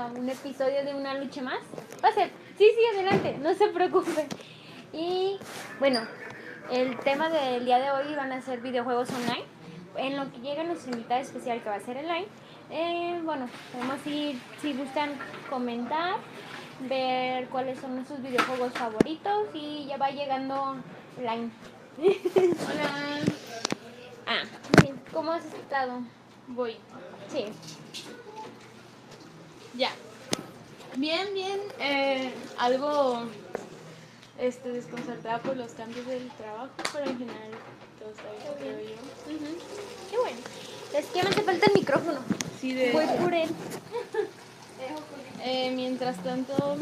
a un episodio de una lucha más. Pase, sí, sí, adelante, no se preocupen. Y bueno, el tema del día de hoy van a ser videojuegos online. En lo que llega nuestra invitada especial que va a ser online. Eh, bueno, podemos ir, si gustan comentar, ver cuáles son sus videojuegos favoritos y ya va llegando online. Hola. Ah, ¿cómo has estado? Voy. Sí. Ya. Bien, bien. Eh, algo este, desconcertada por los cambios del trabajo, pero en general todo está bien, creo yo. Qué bueno. Es que me hace falta el micrófono. Sí, de Voy por él. Eh, mientras tanto,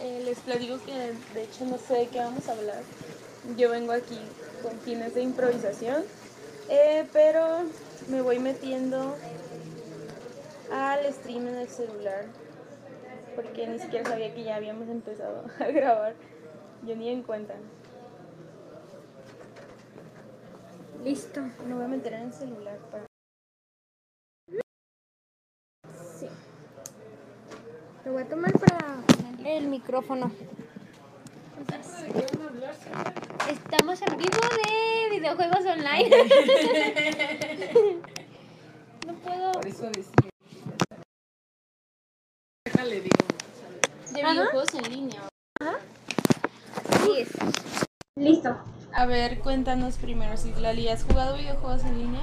eh, les platico que de hecho no sé de qué vamos a hablar. Yo vengo aquí con fines de improvisación, eh, pero me voy metiendo al stream en el celular porque ni siquiera sabía que ya habíamos empezado a grabar. Yo ni en cuenta. Listo. Me voy a meter en el celular para... Sí. Lo voy a tomar para ponerle el micrófono. Estamos en vivo de videojuegos online. no puedo. Por eso decía. Déjale, digo. De Ajá. videojuegos en línea. Así es. Listo. A ver, cuéntanos primero, si Lali, ¿has jugado videojuegos en línea?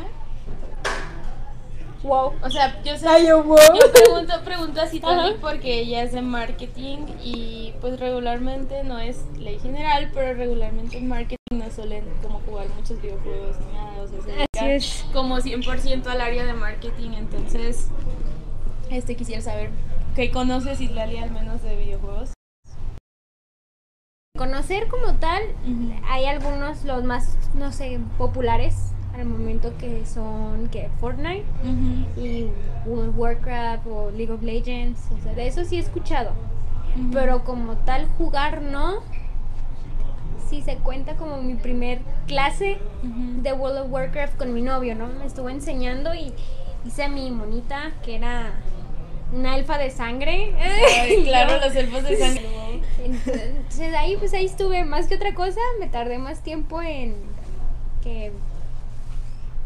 Wow. O sea, yo sé... Ay, yo, wow. Yo pregunto, pregunto así Ajá. Tony porque ella es de marketing y pues regularmente no es ley general, pero regularmente en marketing no suelen como jugar muchos videojuegos ni nada, o sea, se es. como 100% al área de marketing, entonces este quisiera saber qué conoces Islali al menos de videojuegos. Conocer como tal, hay algunos, los más, no sé, populares al momento que son que Fortnite y Warcraft o League of Legends. O sea, de eso sí he escuchado. Pero como tal jugar no. Sí se cuenta como mi primer clase de World of Warcraft con mi novio, ¿no? Me estuvo enseñando y hice a mi monita que era una elfa de sangre. Ay, claro, los elfos de sangre. Entonces ahí pues ahí estuve más que otra cosa, me tardé más tiempo en que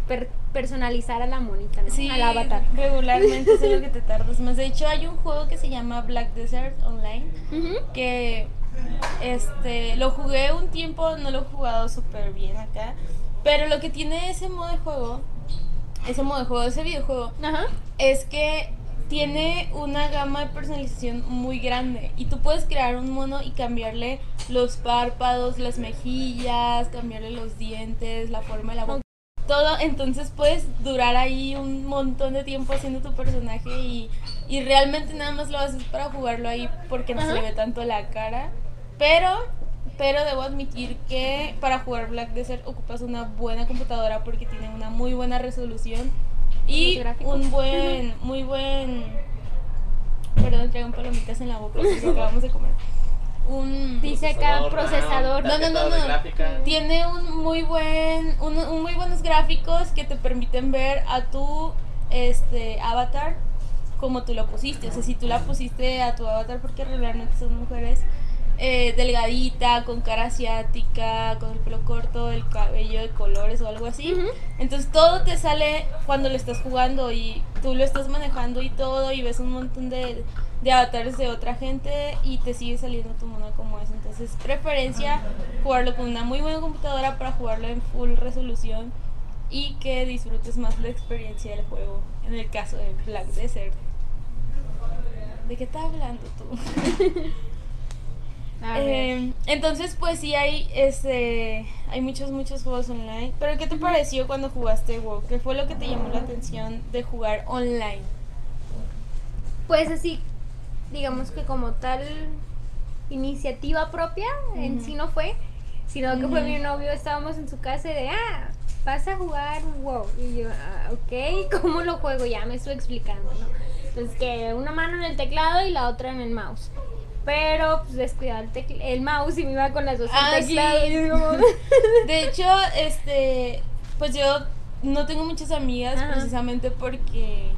per- personalizar a la monita, ¿no? Sí, al avatar. regularmente es lo que te tardas más. De hecho, hay un juego que se llama Black Desert Online que este lo jugué un tiempo, no lo he jugado súper bien acá, pero lo que tiene ese modo de juego, ese modo de juego, ese videojuego, Ajá. es que tiene una gama de personalización muy grande y tú puedes crear un mono y cambiarle los párpados, las mejillas, cambiarle los dientes, la forma de la boca. Todo, entonces puedes durar ahí un montón de tiempo haciendo tu personaje y, y realmente nada más lo haces para jugarlo ahí porque no se le ve tanto la cara. Pero, pero debo admitir que para jugar Black Desert ocupas una buena computadora porque tiene una muy buena resolución y un buen, muy buen. Perdón, traigo palomitas en la boca porque acabamos de comer. Un. Dice acá procesador. No, no, no, no. Tiene un muy buen, un, un muy buenos gráficos que te permiten ver a tu este avatar como tú lo pusiste. O sea, si tú la pusiste a tu avatar porque regularmente son mujeres eh, delgadita, con cara asiática, con el pelo corto, el cabello de colores o algo así. Entonces todo te sale cuando lo estás jugando y tú lo estás manejando y todo y ves un montón de, de avatares de otra gente y te sigue saliendo tu mono como es. Entonces preferencia jugarlo con una muy buena computadora para jugarlo en full resolución y que disfrutes más la experiencia del juego. En el caso de Black Desert. ¿De qué estás hablando tú? A ver. Eh, entonces, pues sí hay este hay muchos muchos juegos online. Pero ¿qué te pareció cuando jugaste WoW? ¿Qué fue lo que te llamó la atención de jugar online? Pues así, digamos que como tal iniciativa propia, en sí no fue, sino que fue mi novio, estábamos en su casa y de, ah, vas a jugar WoW. Y yo, ah, ok, ¿cómo lo juego? Ya me estuvo explicando, ¿no? Entonces que una mano en el teclado y la otra en el mouse. Pero pues descuidaba el, el mouse y me iba con las dos Ah, sí. De hecho, este pues yo no tengo muchas amigas Ajá. precisamente porque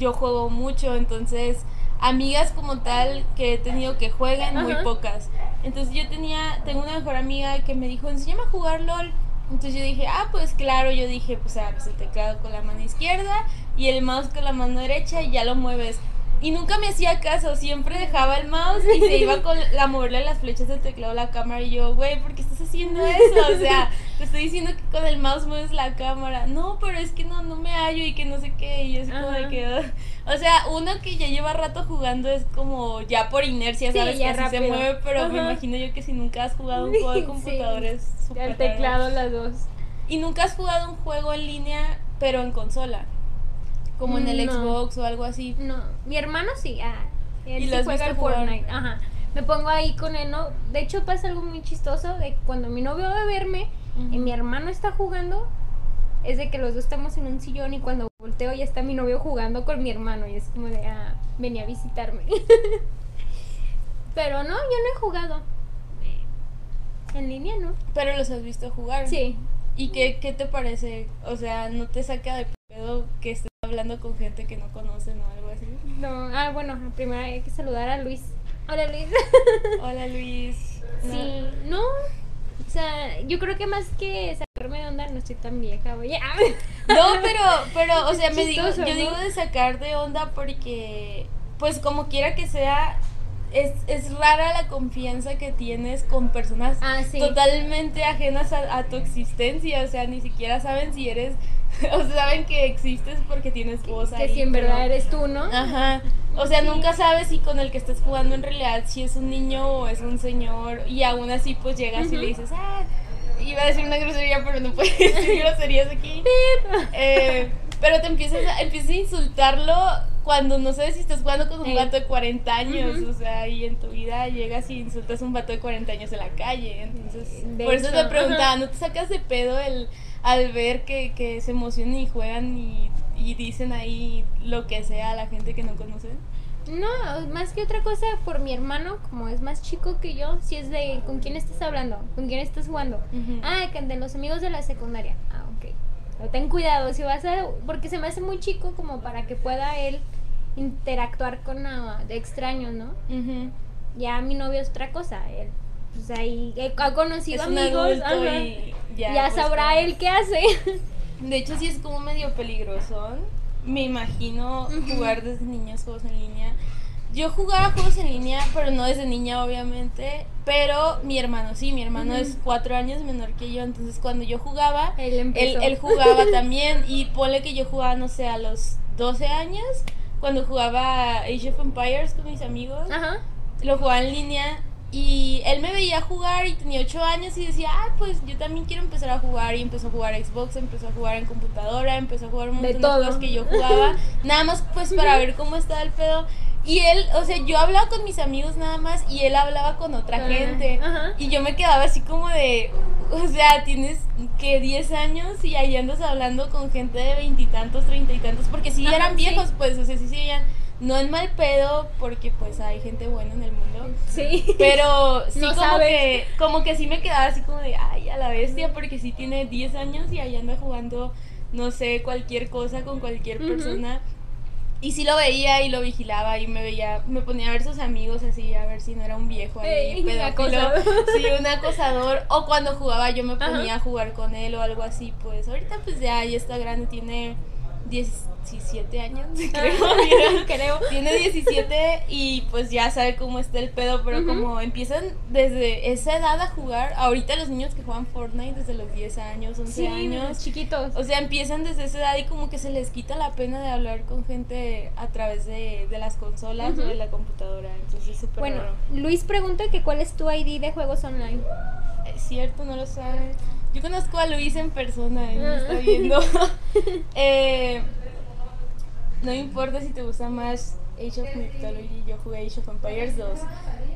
yo juego mucho, entonces amigas como tal que he tenido que jueguen, muy pocas. Entonces yo tenía, tengo una mejor amiga que me dijo, enséñame a jugar LOL. Entonces yo dije, ah, pues claro, yo dije, pues el teclado con la mano izquierda y el mouse con la mano derecha y ya lo mueves. Y nunca me hacía caso, siempre dejaba el mouse y se iba con la moverle las flechas del teclado a la cámara y yo, güey, ¿por qué estás haciendo eso? O sea, te estoy diciendo que con el mouse mueves la cámara. No, pero es que no, no me hallo y que no sé qué. Y así como de que... O sea, uno que ya lleva rato jugando es como ya por inercia, Sí, ¿sabes? que así se mueve, pero me imagino yo que si nunca has jugado un juego de Sí. computador es súper El raro. teclado, las dos. Y nunca has jugado un juego en línea, pero en consola. Como en el No. Xbox o algo así. No, mi hermano sí, ah, él ¿Y sí juega jugar? Fortnite, ajá. Me pongo ahí con él, ¿no? De hecho pasa algo muy chistoso de que cuando mi novio va a verme y mi hermano está jugando, es de que los dos estamos en un sillón y cuando volteo ya está mi novio jugando con mi hermano y es como de, ah, venía a visitarme. Pero no, yo no he jugado. En línea, ¿no? Pero los has visto jugar. Sí. ¿Y qué, qué te parece? O sea, ¿no te saca de pedo que estés hablando con gente que no conocen o algo así? No, ah, bueno, primero hay que saludar a Luis. Hola Luis. Hola Luis. No. Sí, no. O sea, yo creo que más que sacarme de onda, no estoy tan vieja, oye. No, pero, pero, o sea, me digo, yo ¿no? digo de sacar de onda porque, pues como quiera que sea, es, es rara la confianza que tienes con personas Ah, sí. totalmente ajenas a, a tu existencia, o sea, ni siquiera saben si eres, o sea, saben que existes porque tienes voz que ahí, si en pero- verdad eres tú, ¿no? Ajá. O sea, Sí. nunca sabes si con el que estás jugando en realidad si es un niño o es un señor. Y aún así, pues llegas y le dices, ah, iba a decir una grosería, pero no puedes decir groserías aquí. Eh, pero te empiezas a, empiezas a insultarlo cuando no sabes si estás jugando con un Ey. vato de 40 años. O sea, y en tu vida llegas y insultas a un vato de 40 años en la calle. Entonces, De por eso te preguntaba. ¿no te sacas de pedo el al ver que, que se emocionan y juegan y, y dicen ahí lo que sea a la gente que no conocen? No, más que otra cosa, por mi hermano, como es más chico que yo, si es de con quién estás hablando, con quién estás jugando. Ah, que de los amigos de la secundaria. Ah, ten cuidado, si vas a. Porque se me hace muy chico como para que pueda él interactuar con ah, de extraños, ¿no? Ya mi novio es otra cosa. Él, pues ahí eh, ha conocido Es amigos. ajá. y ya ya, pues, sabrá él qué hace. De hecho, sí es como medio peligroso. Me imagino Ujú. jugar desde niños juegos en línea. Yo jugaba juegos en línea, pero no desde niña, obviamente. Pero mi hermano sí, mi hermano Ujú. es cuatro años menor que yo. Entonces, cuando yo jugaba, Él él, él jugaba también. Y ponle que yo jugaba, no sé, a los 12 años. Cuando jugaba Age of Empires con mis amigos Ajá. lo jugaba en línea y él me veía jugar y tenía 8 años y decía, ah, pues yo también quiero empezar a jugar y empezó a jugar Xbox, empezó a jugar en computadora, empezó a jugar un De montón de, todo. juegos que yo jugaba, nada más pues para ver cómo estaba el pedo. Y él, o sea, yo hablaba con mis amigos nada más y él hablaba con otra Ah, gente. ajá. Y yo me quedaba así como de, o sea, tienes que 10 años y ahí andas hablando con gente de veintitantos, treinta y tantos, porque sí Ajá, eran sí. viejos, pues, o sea, sí se veían, no en mal pedo, porque pues hay gente buena en el mundo. Sí. Pero sí No como sabes. que como que sí me quedaba así como de, ay, a la bestia, porque sí tiene 10 años y ahí anda jugando, no sé, cualquier cosa con cualquier Ujú. persona. Y sí lo veía y lo vigilaba y me veía, me ponía a ver sus amigos así, a ver si no era un viejo ahí, Ey, un pedófilo. acosador. Sí, un acosador. O cuando jugaba yo me ponía Ajá. a jugar con él o algo así, pues ahorita pues ya, ya está grande, tiene 17 años, creo. mira. Creo. Tiene 17 y pues ya sabe cómo está el pedo, pero como empiezan desde esa edad a jugar, ahorita los niños que juegan Fortnite desde los 10 años, 11 Sí, años, chiquitos. o sea, empiezan desde esa edad y como que se les quita la pena de hablar con gente a través de, de las consolas o de la computadora, entonces es súper Bueno, raro. Luis pregunta que cuál es tu ID de juegos online. Es cierto, no lo sabe. Yo conozco a Luis en persona y me Ah. está viendo. Eh, no importa si te gusta más Age of Mythology, yo jugué Age of Empires 2.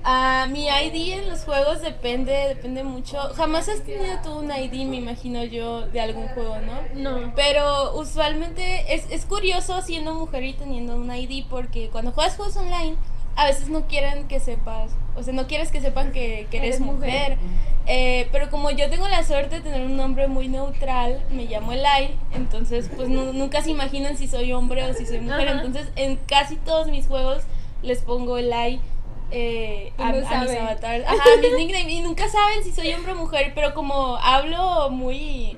Ah, mi ID en los juegos depende, depende mucho. Jamás has tenido tú un ID, me imagino yo, de algún juego, ¿no? No. Pero usualmente es, es curioso siendo mujer y teniendo un ID porque cuando juegas juegos online a veces no quieren que sepas, o sea, no quieres que sepan que, que eres, Eres mujer. mujer. Eh, pero como yo tengo la suerte de tener un nombre muy neutral, me llamo Elai, entonces pues nu- nunca se imaginan si soy hombre o si soy mujer. Ajá. Entonces en casi todos mis juegos les pongo el like eh, a, no a mis avatars. Ajá, mis nicknames. Y nunca saben si soy hombre o mujer, pero como hablo muy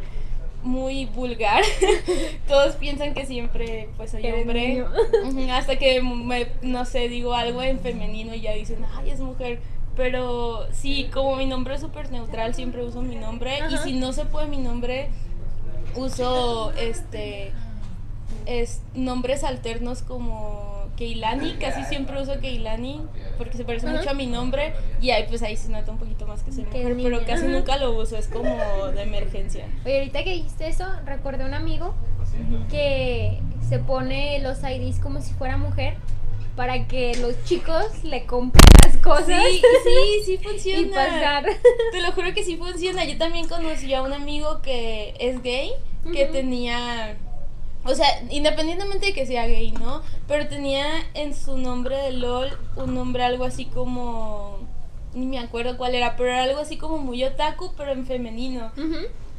muy vulgar, todos piensan que siempre pues soy hombre. Hasta que me, no sé, digo algo en femenino y ya dicen, ay, es mujer. Pero sí, como mi nombre es súper neutral, siempre uso mi nombre. Y si no se puede mi nombre, uso este es nombres alternos como Keilani, casi siempre uso Keilani porque se parece Ajá. mucho a mi nombre y ahí pues ahí se nota un poquito más que soy mujer, pero niña. casi Ajá. nunca lo uso, es como de emergencia. Oye, ahorita que dijiste eso, recordé a un amigo que se pone los IDs como si fuera mujer para que los chicos le compren las cosas Sí, sí, sí funciona. y pasar. Te lo juro que sí funciona. Yo también conocí a un amigo que es gay, que tenía, o sea, independientemente de que sea gay, ¿no? Pero tenía en su nombre de LOL un nombre algo así como, ni me acuerdo cuál era, pero era algo así como muy otaku, pero en femenino.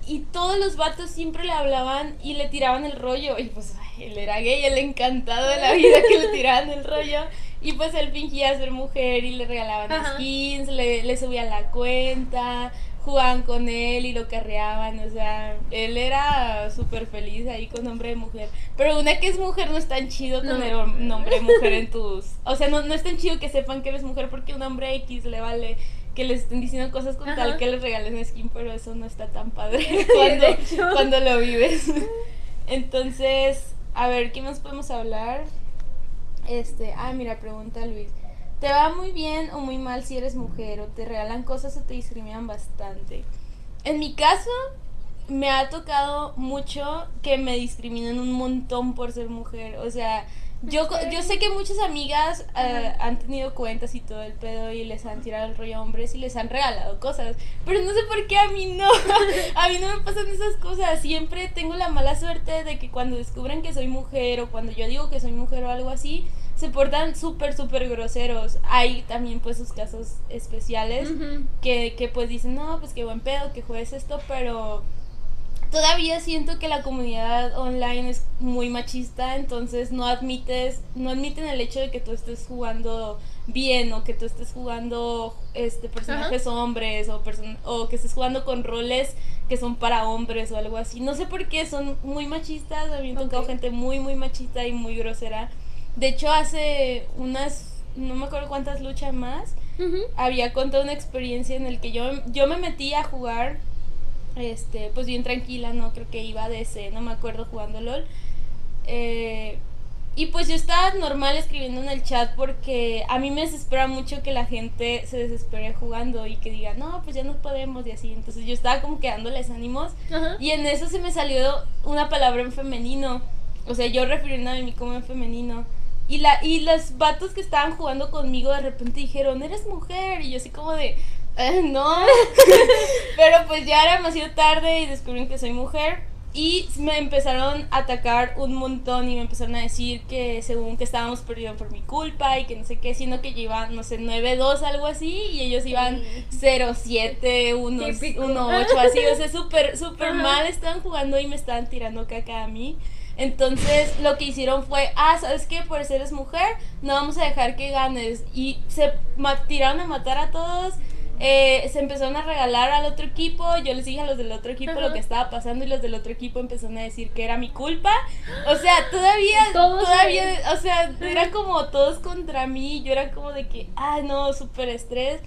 Y todos los vatos siempre le hablaban y le tiraban el rollo. Y pues ay, él era gay, él encantado de la vida que le tiraban el rollo. Y pues él fingía ser mujer y le regalaban Ajá. skins, le, le subían la cuenta, jugaban con él y lo carreaban. O sea, él era súper feliz ahí con nombre de mujer. Pero una que es mujer no es tan chido tener nombre de mujer en tus... O sea, no, no es tan chido que sepan que eres mujer porque un hombre X le vale que les estén diciendo cosas con Ajá. tal que les regalen skin, pero eso no está tan padre cuando, cuando lo vives. Entonces, a ver, ¿qué más podemos hablar? Este, ah, mira, pregunta Luis. ¿Te va muy bien o muy mal si eres mujer? ¿O te regalan cosas o te discriminan bastante? En mi caso, me ha tocado mucho que me discriminen un montón por ser mujer. O sea, yo, yo sé que muchas amigas eh, han tenido cuentas y todo el pedo y les han tirado el rollo a hombres y les han regalado cosas. Pero no sé por qué a mí no. A mí no me pasan esas cosas. Siempre tengo la mala suerte de que cuando descubren que soy mujer o cuando yo digo que soy mujer o algo así, se portan súper, súper groseros. Hay también pues sus casos especiales que, que pues dicen, no, pues qué buen pedo, que juegues esto, pero todavía siento que la comunidad online es muy machista, entonces no admites, no admiten el hecho de que tú estés jugando bien o que tú estés jugando este personajes hombres o, person- o que estés jugando con roles que son para hombres o algo así. No sé por qué, son muy machistas, a mí me tocado gente muy, muy machista y muy grosera. De hecho, hace unas, no me acuerdo cuántas luchas más, había contado una experiencia en el que yo, yo me metí a jugar, este, pues bien tranquila, no creo que iba de ese, no me acuerdo jugando LOL. Eh, y pues yo estaba normal escribiendo en el chat porque a mí me desespera mucho que la gente se desespere jugando y que diga, no, pues ya no podemos y así. Entonces yo estaba como que dándoles ánimos y en eso se me salió una palabra en femenino. O sea, yo refiriéndome a mí como en femenino. Y, la, y los vatos que estaban jugando conmigo de repente dijeron, eres mujer. Y yo así como de, "Eh, no. Pero pues ya era demasiado tarde y descubrieron que soy mujer. Y me empezaron a atacar un montón y me empezaron a decir que según que estábamos perdiendo por mi culpa y que no sé qué, siendo que yo iba, no sé, 9-2, algo así, y ellos iban 0-7, 1 Típico. 1-8, así, o sea, súper, súper mal estaban jugando y me estaban tirando caca a mí. Entonces lo que hicieron fue, ah, ¿sabes qué? Por ser eres mujer, no vamos a dejar que ganes. Y se tiraron a matar a todos. eh, se empezaron a regalar al otro equipo. Yo les dije a los del otro equipo Ajá. lo que estaba pasando y los del otro equipo empezaron a decir que era mi culpa. O sea, todavía, Todos todavía, o sea, era como todos contra mí. Yo era como de que, ah, no, súper estrés.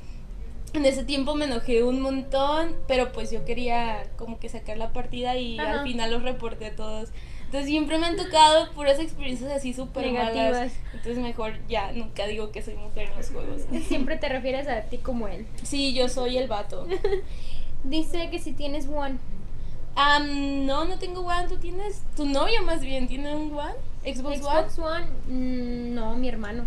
En ese tiempo me enojé un montón, pero pues yo quería como que sacar la partida y Ajá. al final los reporté todos. Entonces siempre me han tocado puras experiencias así súper malas. Entonces mejor ya nunca digo que soy mujer en los juegos. Siempre te refieres a ti como él. Sí, yo soy el vato. Dice que si tienes one. Am, no, no tengo One. ¿Tú tienes? Tu novia más bien tiene un One. Xbox, Xbox One. One, mm, no, mi hermano.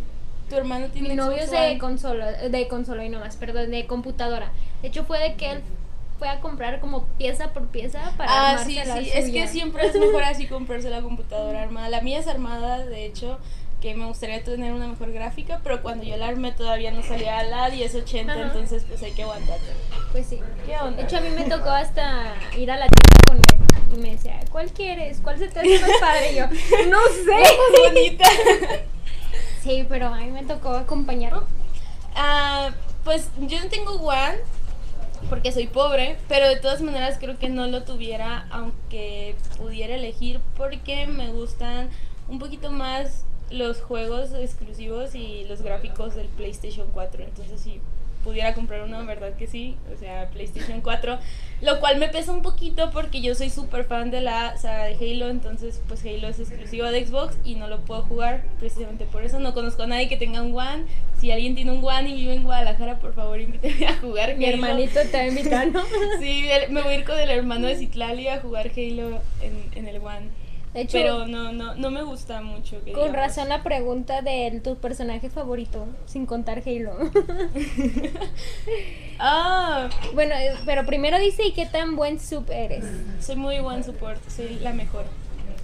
Tu hermano tiene Mi novio es Xbox de One. consola, de consola y no más, perdón, de computadora. De hecho fue de que él fue a comprar como pieza por pieza para Ah, sí, la sí. Es que siempre es mejor así comprarse la computadora armada. La mía es armada, de hecho, que me gustaría tener una mejor gráfica, pero cuando yo la armé todavía no salía la 1080, Ajá. entonces pues hay que aguantarte. Pues sí. ¿Qué onda? De hecho a mí me tocó hasta ir a la tienda con él y me decía, ¿cuál quieres? ¿Cuál se te hace más padre? Y yo, no sé. Bonita. Sí, pero a mí me tocó acompañarlo. Ah, pues yo no tengo One porque soy pobre, pero de todas maneras creo que no lo tuviera aunque pudiera elegir porque me gustan un poquito más los juegos exclusivos y los gráficos del PlayStation 4. Entonces sí, pudiera comprar uno, verdad que sí, o sea, PlayStation 4, lo cual me pesa un poquito porque yo soy súper fan de la saga de Halo, entonces pues Halo es exclusivo de Xbox y no lo puedo jugar precisamente por eso, no conozco a nadie que tenga un One, si alguien tiene un One y vive en Guadalajara, por favor invíteme a jugar Mi hermanito te va a invitar, ¿no? sí, me voy a ir con el hermano de Citlali a jugar Halo en, en el One. Pero no, no, no me gusta mucho. con razón la pregunta de tu personaje favorito, sin contar Halo. ah. Bueno, eh, pero primero dice, ¿y qué tan buen sub eres? Soy muy buen support, soy la mejor.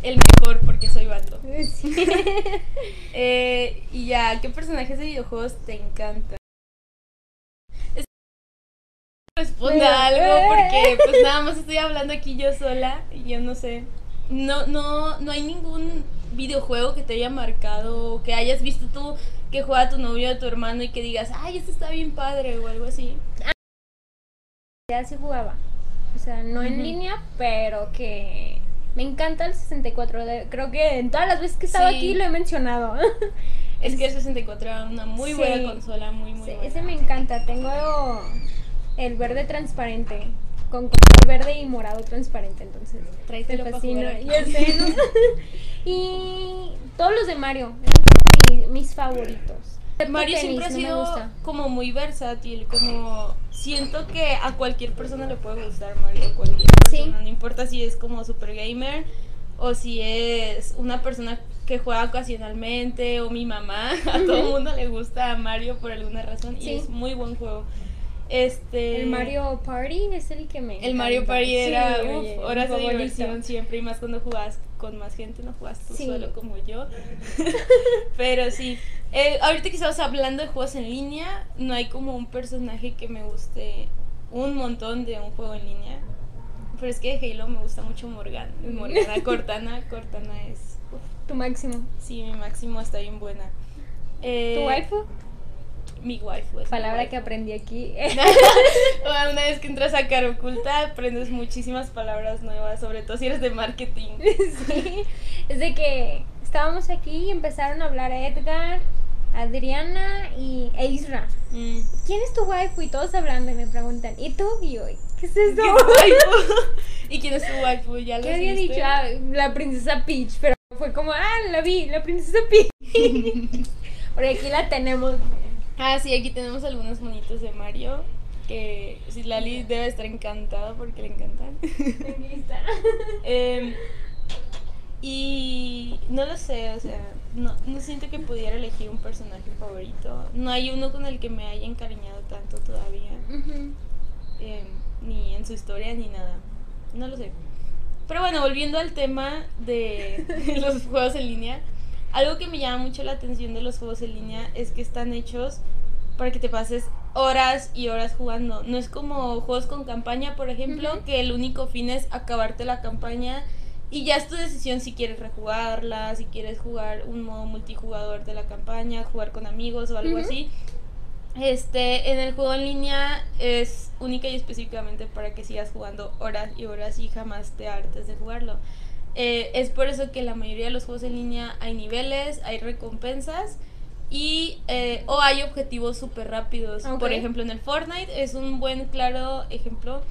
El mejor porque soy vato. eh, y ya, ¿qué personajes de videojuegos te encantan? responda algo porque pues nada más estoy hablando aquí yo sola y yo no sé no, no, no hay ningún videojuego que te haya marcado, que hayas visto tú que juega tu novio o tu hermano y que digas, ay, este está bien padre o algo así. Ya se jugaba. O sea, no en línea, pero que me encanta el 64. Creo que en todas las veces que he estado aquí lo he mencionado. Es que el 64 era una muy buena consola, muy, muy Ese me encanta. Tengo el verde transparente con color verde y morado transparente, entonces te fascina. y todos los de Mario, mis, favoritos. Mario siempre ha sido como muy versátil, como siento que a cualquier persona le puede gustar Mario, cualquier persona, no importa si es como super gamer o si es una persona que juega ocasionalmente o mi mamá, a todo el mundo le gusta Mario por alguna razón y es muy buen juego. Este, el Mario Party es el que me. El Mario Party era horas de diversión siempre, y más cuando jugabas con más gente, no jugabas tú solo como yo. Pero sí. Eh, ahorita que estamos hablando de juegos en línea, no hay como un personaje que me guste un montón de un juego en línea. Pero es que de Halo me gusta mucho Morgan. Morgana Cortana. Cortana es. Tu máximo. Sí, mi máximo está bien buena. Eh, ¿Tu waifu? Mi waifu. Es Palabra que aprendí aquí. Una vez que entras a Cara Oculta aprendes muchísimas palabras nuevas, sobre todo si eres de marketing. sí, es de que estábamos aquí y empezaron a hablar Edgar, Adriana y Isra. Mm. ¿Quién es tu waifu? Y todos hablando y me preguntan, ¿y tú? Y hoy, ¿qué es eso? ¿Y quién es tu waifu? ¿Ya lo ¿Qué había dicho? Ah, la princesa Peach, pero fue como, ah, la vi, la princesa Peach. Porque aquí la tenemos Ah, sí, aquí tenemos algunos monitos de Mario que si Lali debe estar encantada porque le encantan. eh, y no lo sé, o sea, no, no siento que pudiera elegir un personaje favorito. No hay uno con el que me haya encariñado tanto todavía. Em, ni en su historia ni nada. No lo sé. Pero bueno, volviendo al tema de los juegos en línea. Algo que me llama mucho la atención de los juegos en línea es que están hechos para que te pases horas y horas jugando. No es como juegos con campaña, por ejemplo, que el único fin es acabarte la campaña y ya es tu decisión si quieres rejugarla, si quieres jugar un modo multijugador de la campaña, jugar con amigos o algo así. Este, en el juego en línea es única y específicamente para que sigas jugando horas y horas y jamás te hartes de jugarlo. Eh, es por eso que la mayoría de los juegos en línea hay niveles, hay recompensas y eh, o hay objetivos súper rápidos. Por ejemplo, en el Fortnite es un buen, claro ejemplo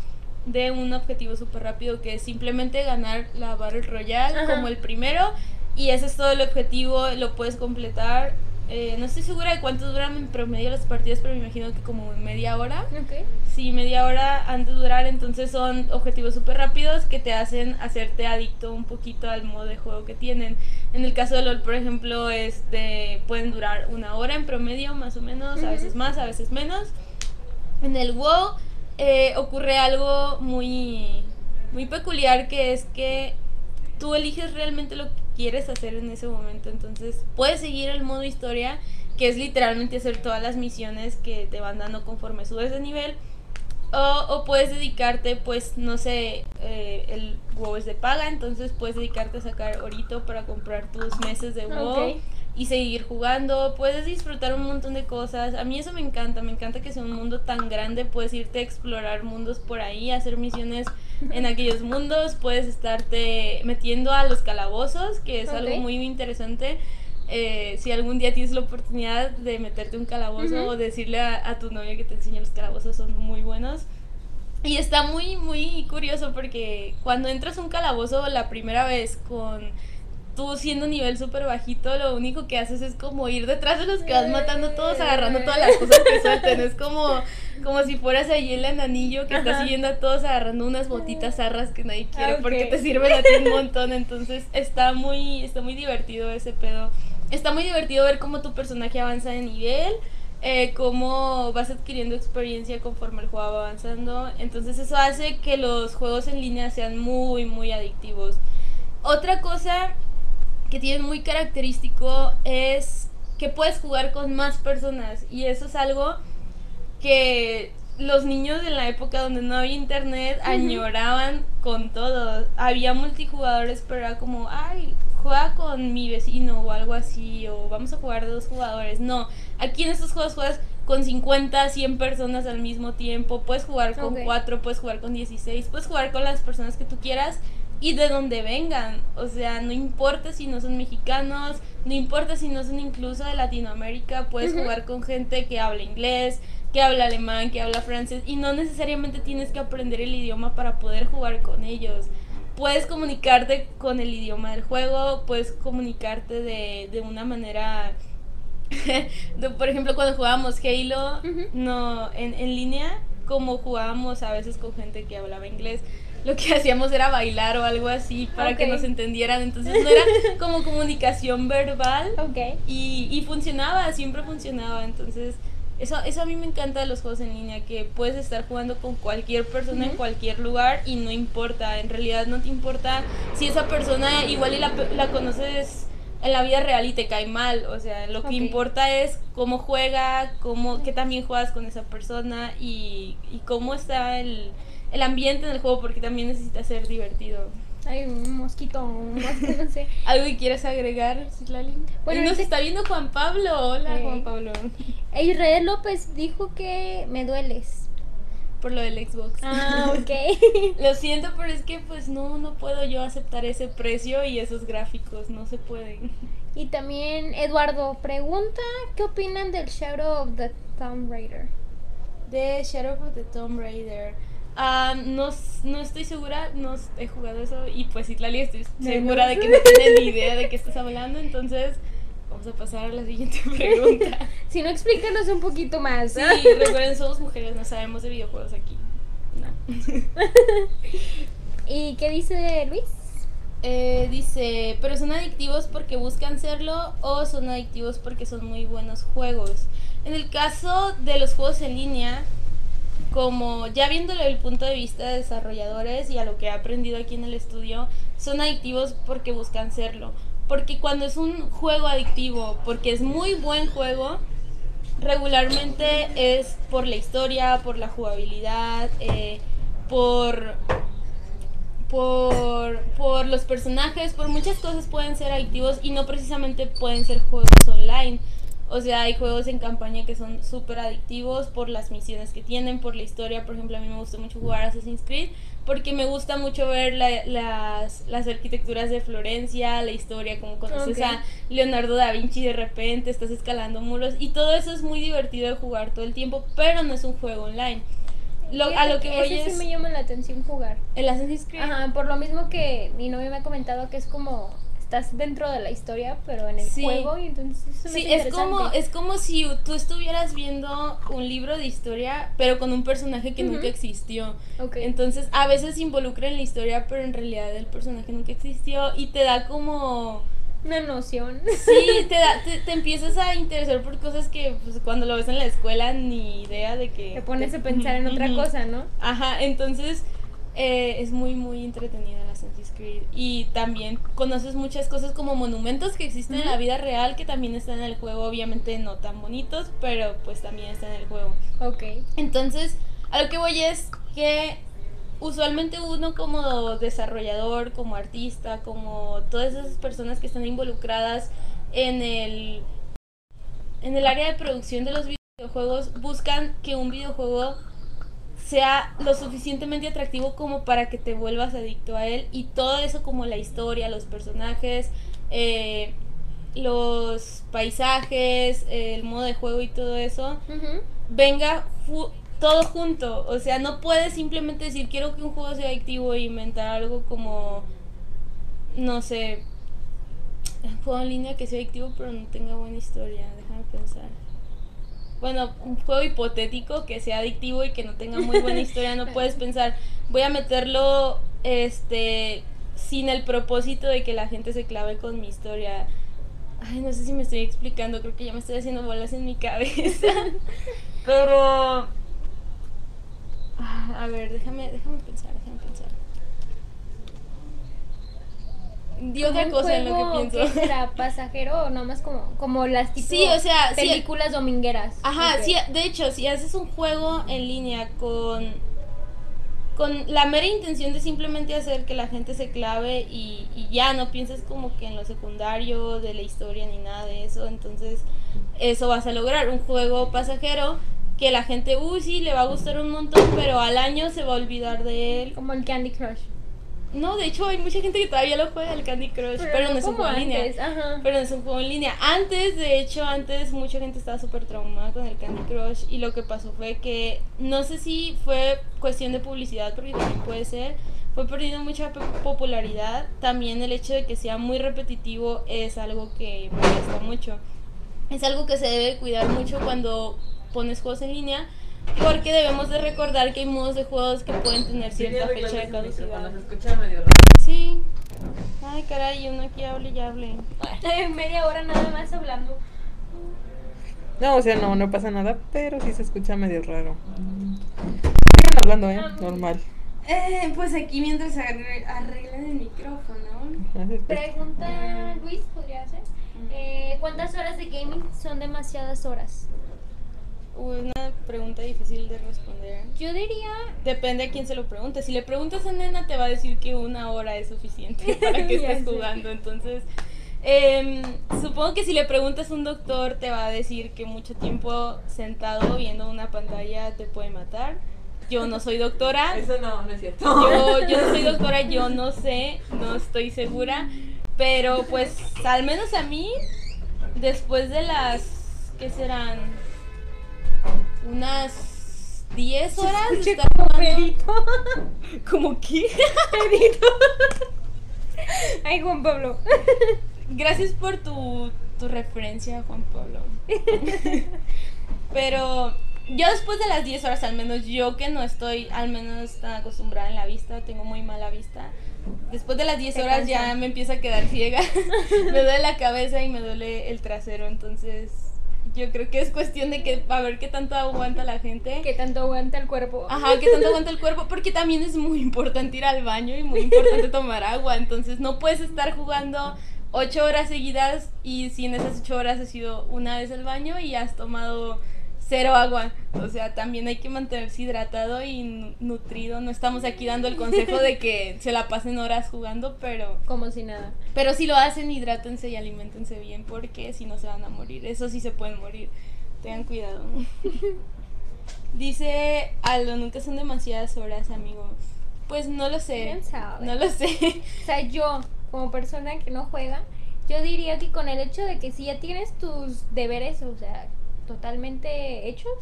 de un objetivo súper rápido que es simplemente ganar la Battle Royale como el primero y ese es todo el objetivo, lo puedes completar eh, no estoy segura de cuánto duran en promedio las partidas, pero me imagino que como media hora. Okay. Sí, media hora han de durar, entonces son objetivos súper rápidos que te hacen hacerte adicto un poquito al modo de juego que tienen. En el caso de LOL, por ejemplo, este, pueden durar una hora en promedio, más o menos, a veces más, a veces menos. En el WoW eh, ocurre algo muy, muy peculiar que es que tú eliges realmente lo que quieres hacer en ese momento. Entonces, puedes seguir el modo historia, que es literalmente hacer todas las misiones que te van dando conforme subes de nivel. O, puedes dedicarte, pues, no sé, eh, el WoW es de paga, entonces puedes dedicarte a sacar orito para comprar tus meses de WoW. Y seguir jugando, puedes disfrutar un montón de cosas. A mí eso me encanta, me encanta que sea un mundo tan grande, puedes irte a explorar mundos por ahí, hacer misiones en aquellos mundos, puedes estarte metiendo a los calabozos, que es algo muy interesante. Eh, si algún día tienes la oportunidad de meterte un calabozo o decirle a, a, tu novio que te enseñe los calabozos, son muy buenos. Y está muy, muy curioso porque cuando entras a un calabozo la primera vez con tú siendo nivel súper bajito, lo único que haces es como ir detrás de los que vas matando todos, agarrando todas las cosas que suelten. Es como, como si fueras ahí el anillo que estás siguiendo a todos agarrando unas botitas zarras que nadie quiere porque te sirven a ti un montón. Entonces está muy, está muy divertido ese pedo. Está muy divertido ver cómo tu personaje avanza de nivel. Eh, cómo vas adquiriendo experiencia conforme el juego va avanzando. Entonces eso hace que los juegos en línea sean muy, muy adictivos. Otra cosa que tiene muy característico es que puedes jugar con más personas y eso es algo que los niños de la época donde no había internet añoraban con todo. Había multijugadores, pero era como, ay, juega con mi vecino o algo así, o vamos a jugar de dos jugadores. No, aquí en estos juegos juegas con 50, 100 personas al mismo tiempo, puedes jugar con 4, puedes jugar con 16, puedes jugar con las personas que tú quieras y de donde vengan. O sea, no importa si no son mexicanos, no importa si no son incluso de Latinoamérica, puedes jugar con gente que habla inglés, que habla alemán, que habla francés y no necesariamente tienes que aprender el idioma para poder jugar con ellos. Puedes comunicarte con el idioma del juego, puedes comunicarte de, de una manera... por ejemplo, cuando jugábamos Halo no, en, en línea, como jugábamos a veces con gente que hablaba inglés, lo que hacíamos era bailar o algo así para que nos entendieran. Entonces no era como comunicación verbal. Y, y funcionaba, siempre funcionaba. Entonces, eso, eso a mí me encanta de los juegos en línea, que puedes estar jugando con cualquier persona en cualquier lugar y no importa, en realidad no te importa si esa persona igual y la, la conoces en la vida real y te cae mal, o sea, lo que importa es cómo juega, cómo, que también juegas con esa persona y, y cómo está el, el ambiente en el juego porque también necesita ser divertido. Hay un mosquito, un mosquito, no sé. ¿Algo que quieras agregar, Citlali? Bueno, y nos está viendo Juan Pablo. Hola, Juan Pablo. Israel López dijo que me dueles. Por lo del Xbox. Ah, ok. lo siento, pero es que pues no, no puedo yo aceptar ese precio y esos gráficos, no se pueden. Y también Eduardo pregunta, ¿qué opinan del Shadow of the Tomb Raider? De Shadow of the Tomb Raider. Ah, no, no estoy segura, no he jugado eso y pues Itlali estoy segura de que no tiene ni idea de qué estás hablando, entonces vamos a pasar a la siguiente pregunta. si no, explícanos un poquito más. Sí, recuerden, somos mujeres, no sabemos de videojuegos aquí. No. ¿Y qué dice Luis? Eh, dice, pero son adictivos porque buscan serlo o son adictivos porque son muy buenos juegos. En el caso de los juegos en línea, como ya viéndolo el punto de vista de desarrolladores y a lo que he aprendido aquí en el estudio, son adictivos porque buscan serlo. Porque cuando es un juego adictivo, porque es muy buen juego, regularmente es por la historia, por la jugabilidad, eh, por, por, por los personajes, por muchas cosas pueden ser adictivos y no precisamente pueden ser juegos online. O sea, hay juegos en campaña que son súper adictivos por las misiones que tienen, por la historia. Por ejemplo, a mí me gusta mucho jugar Assassin's Creed porque me gusta mucho ver las, las arquitecturas de Florencia, la historia, como conoces a Leonardo da Vinci de repente, estás escalando muros y todo eso es muy divertido de jugar todo el tiempo, pero no es un juego online. Lo, a lo que voy es... sí me llama la atención jugar. El Assassin's Creed. Ajá, por lo mismo que mi novio me ha comentado que es como estás dentro de la historia, pero en el juego y entonces Sí, es como es como si tú estuvieras viendo un libro de historia, pero con un personaje que nunca existió. Entonces, a veces se involucra en la historia, pero en realidad el personaje nunca existió y te da como una noción. Sí, te, da, te, empiezas a interesar por cosas que pues, cuando lo ves en la escuela ni idea de que... Te pones a pensar en otra cosa, ¿no? Ajá, entonces eh, es muy, muy entretenida la Assassin's Creed. Y también conoces muchas cosas como monumentos que existen en la vida real que también están en el juego. Obviamente no tan bonitos, pero pues también están en el juego. Ok. Entonces, a lo que voy es que usualmente uno como desarrollador, como artista, como todas esas personas que están involucradas en el en el área de producción de los videojuegos buscan que un videojuego sea lo suficientemente atractivo como para que te vuelvas adicto a él y todo eso como la historia, los personajes, eh, los paisajes, el modo de juego y todo eso, venga todo junto. O sea, no puedes simplemente decir quiero que un juego sea adictivo e inventar algo como, no sé, un juego en línea que sea adictivo pero no tenga buena historia. Déjame pensar. Bueno, un juego hipotético que sea adictivo y que no tenga muy buena historia, no puedes pensar, voy a meterlo este sin el propósito de que la gente se clave con mi historia. Ay, no sé si me estoy explicando, creo que ya me estoy haciendo bolas en mi cabeza. Pero a ver, déjame, déjame pensar, Y otra cosa en lo que pienso. ¿qué será pasajero o nomás como, como las tipo sí, o sea, películas domingueras? Ajá, sí, de hecho, si haces un juego en línea con con la mera intención de simplemente hacer que la gente se clave y, y, ya no pienses como que en lo secundario de la historia ni nada de eso, entonces eso vas a lograr. Un juego pasajero que la gente, uy, sí, le va a gustar un montón, pero al año se va a olvidar de él. Como el Candy Crush. No, de hecho hay mucha gente que todavía lo juega el Candy Crush, pero, no, es un juego en línea. Pero no es un juego en línea. Antes, de hecho, antes mucha gente estaba súper traumada con el Candy Crush y lo que pasó fue que, no sé si fue cuestión de publicidad, porque también puede ser, fue perdiendo mucha popularidad. También el hecho de que sea muy repetitivo es algo que molesta mucho. Es algo que se debe cuidar mucho cuando pones juegos en línea, porque debemos de recordar que hay modos de juegos que pueden tener cierta fecha de caducidad. Sí. Ay, caray, uno aquí hable y hable. Media hora nada más hablando. No, o sea, no, no pasa nada, pero sí se escucha medio raro. Sigan hablando, ¿eh? Normal. Eh, pues aquí mientras arreglan el micrófono. Pregunta Luis, ¿podría ser? Eh, ¿Cuántas horas de gaming son demasiadas horas? Una pregunta difícil de responder. Yo diría... Depende a quién se lo pregunte. Si le preguntas a Nena te va a decir que una hora es suficiente para que estés jugando. Entonces, em, supongo que si le preguntas a un doctor te va a decir que mucho tiempo sentado viendo una pantalla te puede matar. Yo no soy doctora. Eso no, no es cierto. Yo, yo no soy doctora, yo no sé, no estoy segura. Pero pues al menos a mí, después de las, ¿qué serán? Unas 10 horas de estar jugando. ¿Cómo qué? Pedito. Ay, Juan Pablo. Gracias por tu, tu referencia, Juan Pablo. Pero yo después de las 10 horas, al menos yo que no estoy al menos tan acostumbrada en la vista, tengo muy mala vista. Después de las 10 horas ya me empieza a quedar ciega. me duele la cabeza y me duele el trasero, entonces yo creo que es cuestión de que a ver qué tanto aguanta la gente. Qué tanto aguanta el cuerpo. Ajá, qué tanto aguanta el cuerpo, porque también es muy importante ir al baño y muy importante tomar agua. Entonces no puedes estar jugando ocho horas seguidas y si en esas ocho horas has sido una vez al baño y has tomado cero agua. O sea, también hay que mantenerse hidratado y nutrido. No estamos aquí dando el consejo de que se la pasen horas jugando, pero... Como si nada. Pero si lo hacen, hidrátense y alimentense bien porque si no se van a morir. Eso sí se pueden morir. Tengan cuidado. Dice Aldo, nunca son demasiadas horas, amigos. Pues no lo sé. No lo sé. O sea, yo, como persona que no juega, yo diría que con el hecho de que si ya tienes tus deberes, o sea, totalmente hechos.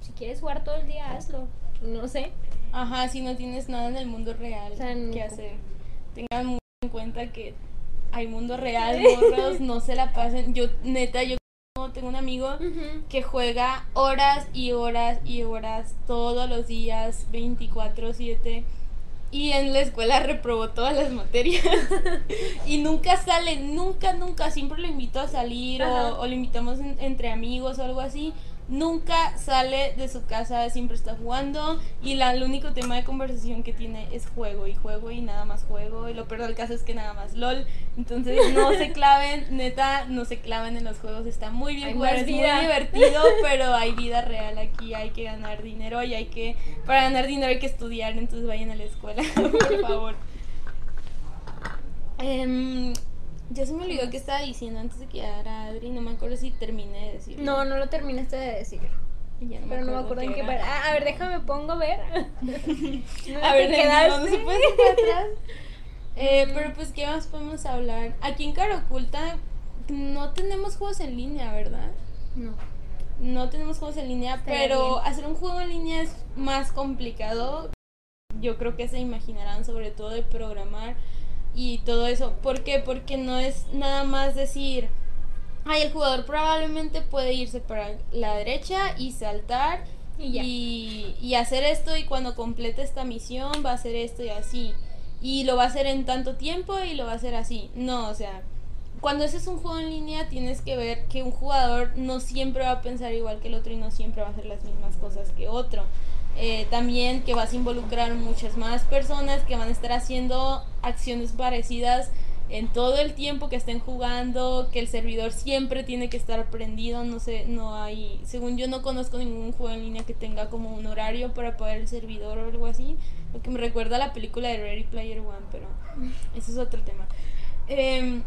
Si quieres jugar todo el día, hazlo. No sé. Ajá, si no tienes nada en el mundo real que hacer. Tengan muy en cuenta que hay mundo real, morros, no se la pasen. Yo, neta, yo tengo un amigo que juega horas y horas y horas todos los días, 24-7 y en la escuela reprobó todas las materias. Y nunca sale, nunca, nunca, siempre lo invito a salir o, lo invitamos entre amigos o algo así, nunca sale de su casa, siempre está jugando y la, el único tema de conversación que tiene es juego y juego y nada más juego y lo peor del caso es que nada más LOL. Entonces no se claven, neta, no se claven en los juegos, está muy bien Hay jugar, muy divertido, pero hay vida real aquí, hay que ganar dinero y hay que, para ganar dinero hay que estudiar, entonces vayan a la escuela, por favor. Em, ya se me olvidó qué estaba diciendo antes de que llegara Adri, no me acuerdo si terminé de decir. No, no lo terminaste de decir. Ya no Pero no me acuerdo en qué parte. Ah, a ver, déjame pongo a ver. A ver, ¿Te ¿de quedaste? se puede atrás? Eh, pero pues, ¿qué más podemos hablar? Aquí en Cara Oculta no tenemos juegos en línea, ¿verdad? No. No tenemos juegos en línea, pero bien. hacer un juego en línea es más complicado. Yo creo que se imaginarán sobre todo de programar y todo eso. ¿Por qué? Porque no es nada más decir, ay, el jugador probablemente puede irse para la derecha y saltar Y ya. y, y hacer esto y cuando complete esta misión va a hacer esto y así. Y lo va a hacer en tanto tiempo y lo va a hacer así. No, o sea, cuando ese es un juego en línea tienes que ver que un jugador no siempre va a pensar igual que el otro y no siempre va a hacer las mismas cosas que otro. Eh, también que vas a involucrar muchas más personas que van a estar haciendo acciones parecidas en todo el tiempo que estén jugando, que el servidor siempre tiene que estar prendido, no sé, no hay, según yo no conozco ningún juego en línea que tenga como un horario para apagar el servidor o algo así, lo que me recuerda a la película de Ready Player One, pero eso es otro tema. Em,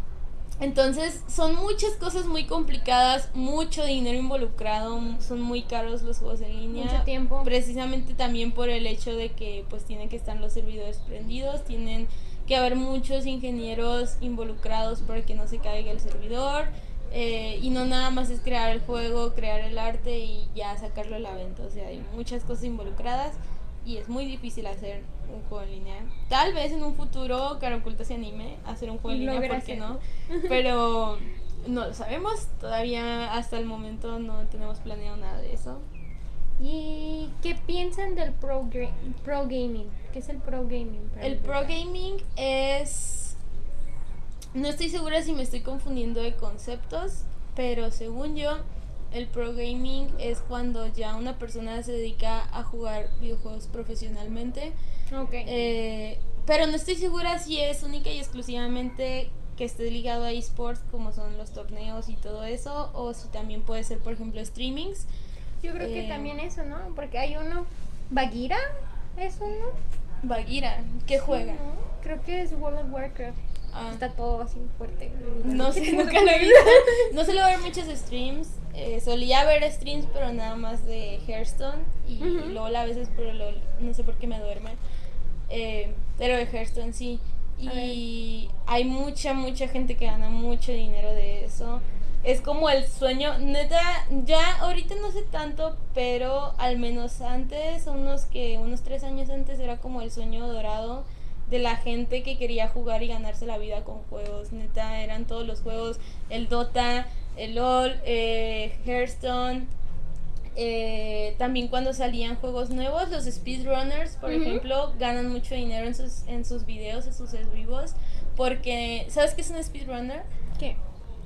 entonces, son muchas cosas muy complicadas, mucho dinero involucrado, son muy caros los juegos en línea. Mucho tiempo. Precisamente también por el hecho de que pues tienen que estar los servidores prendidos, tienen que haber muchos ingenieros involucrados para que no se caiga el servidor. eh, y no nada más es crear el juego, crear el arte y ya sacarlo a la venta. O sea, hay muchas cosas involucradas y es muy difícil hacer un juego en línea. Tal vez en un futuro Cara Oculta se anime a hacer un juego en línea, ¿por qué no? Pero no lo sabemos, todavía hasta el momento no tenemos planeado nada de eso. ¿Y qué piensan del pro, pro gaming? ¿Qué es el pro gaming? El empezar? pro gaming es... No estoy segura si me estoy confundiendo de conceptos, pero según yo, el pro gaming es cuando ya una persona se dedica a jugar videojuegos profesionalmente. Ok. Eh, pero no estoy segura si es única y exclusivamente que esté ligado a esports, como son los torneos y todo eso, o si también puede ser, por ejemplo, streamings. Yo creo que eh, también eso, ¿no? Porque hay uno. ¿Bagira? ¿Es uno? Bagira, ¿qué juega? Sí, ¿no? Creo que es World of Warcraft. Ah. Está todo así fuerte. No sé, nunca lo he visto. No suelo ver muchos streams. eh, solía ver streams, pero nada más de Hearthstone. Y Ujú. luego a veces por LOL. No sé por qué me duerme. eh, pero de Hearthstone sí. Y hay mucha, mucha gente que gana mucho dinero de eso. Es como el sueño, neta, ya ahorita no sé tanto, pero al menos antes, unos que unos tres años antes era como el sueño dorado de la gente que quería jugar y ganarse la vida con juegos. Neta, eran todos los juegos, el Dota, el LOL, eh, Hearthstone. eh, también cuando salían juegos nuevos, los speedrunners, por ejemplo, ganan mucho dinero en sus, en sus videos, en sus vivos, porque, ¿sabes qué es un speedrunner? ¿Qué?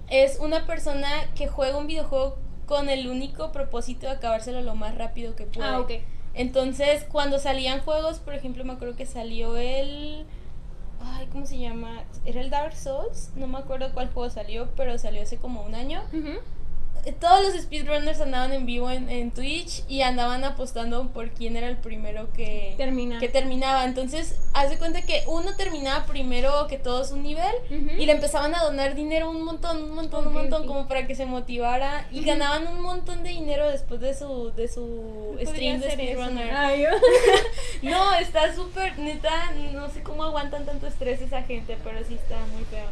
Es una persona que juega un videojuego con el único propósito de acabárselo lo más rápido que puede. Ah, ok. Entonces, cuando salían juegos, por ejemplo, me acuerdo que salió el. Ay, ¿cómo se llama? ¿Era el Dark Souls? No me acuerdo cuál juego salió, pero salió hace como un año. Eh, Todos los speedrunners andaban en vivo en, en Twitch y andaban apostando por quién era el primero que, Termina. que terminaba. Entonces, haz de cuenta que uno terminaba primero que todos un nivel y le empezaban a donar dinero un montón, un montón, un montón, como para que se motivara. Y ganaban un montón de dinero después de su, de su stream de speedrunner. No, está súper, neta, no sé cómo aguantan tanto estrés esa gente, pero sí está muy feo.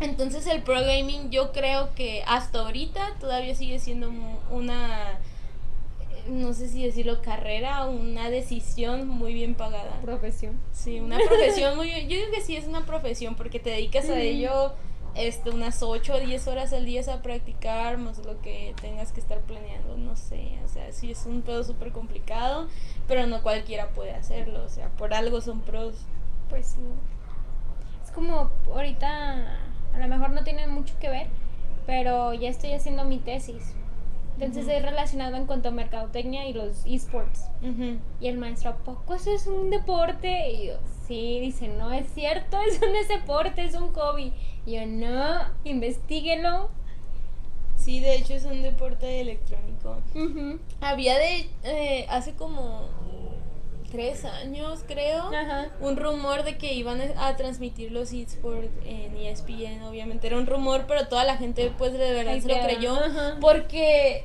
Entonces el pro gaming yo creo que hasta ahorita todavía sigue siendo una, eh, no sé si decirlo, carrera o una decisión muy bien pagada. Profesión. Sí, una profesión muy bien. Yo digo que sí es una profesión porque te dedicas a ello este, unas 8 o 10 horas al día a practicar, más lo que tengas que estar planeando, no sé. O sea, sí es un pedo súper complicado, pero no cualquiera puede hacerlo. O sea, por algo son pros. Pues sí. Es como ahorita, a lo mejor no tiene mucho que ver, pero ya estoy haciendo mi tesis. Entonces es relacionado en cuanto a mercadotecnia y los esports. Y el maestro, ¿a poco eso es un deporte? Y yo, sí, dice, no es cierto, eso no es deporte, es un hobby. Y yo, no, investíguelo. Sí, de hecho es un deporte electrónico. Había de eh, hace como tres años, creo, Ajá. un rumor de que iban a transmitir los esports en ESPN. Obviamente era un rumor, pero toda la gente pues de verdad se lo creyó. Ajá. Porque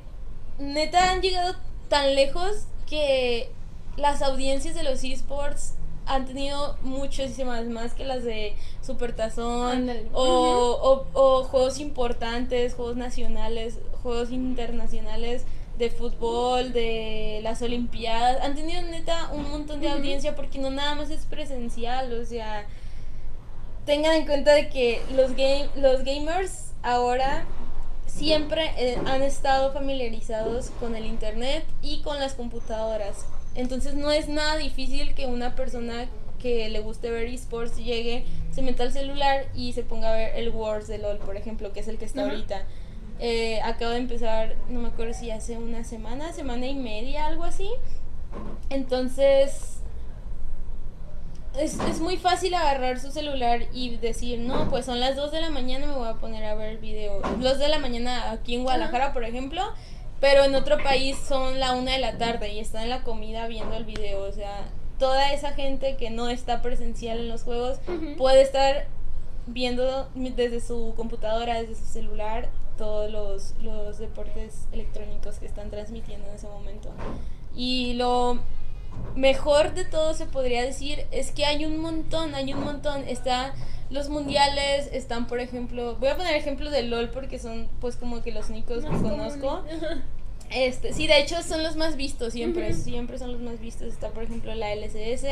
neta han llegado tan lejos que las audiencias de los esports han tenido muchísimas más que las de Supertazón o, o, o juegos importantes, juegos nacionales, juegos internacionales de fútbol, de las olimpiadas. Han tenido neta un montón de audiencia porque no nada más es presencial, o sea, tengan en cuenta de que los game, los gamers ahora siempre eh, han estado familiarizados con el internet y con las computadoras. Entonces no es nada difícil que una persona que le guste ver esports llegue, se meta al celular y se ponga a ver el Wars de LOL, por ejemplo, que es el que está ahorita. Eh, acabo de empezar, no me acuerdo si hace una semana, semana y media, algo así. Entonces, es, es muy fácil agarrar su celular y decir, no, pues son las 2 de la mañana, me voy a poner a ver el video. 2 de la mañana aquí en Guadalajara, por ejemplo, pero en otro país son la 1 de la tarde y están en la comida viendo el video. O sea, toda esa gente que no está presencial en los juegos puede estar viendo desde su computadora, desde su celular, todos los, los deportes electrónicos que están transmitiendo en ese momento. Y lo mejor de todo se podría decir es que hay un montón, hay un montón. Está los mundiales, están por ejemplo, voy a poner ejemplo de LOL porque son pues como que los únicos que conozco. Este, sí, de hecho son los más vistos siempre, Ujú. siempre son los más vistos. Está por ejemplo la LCS,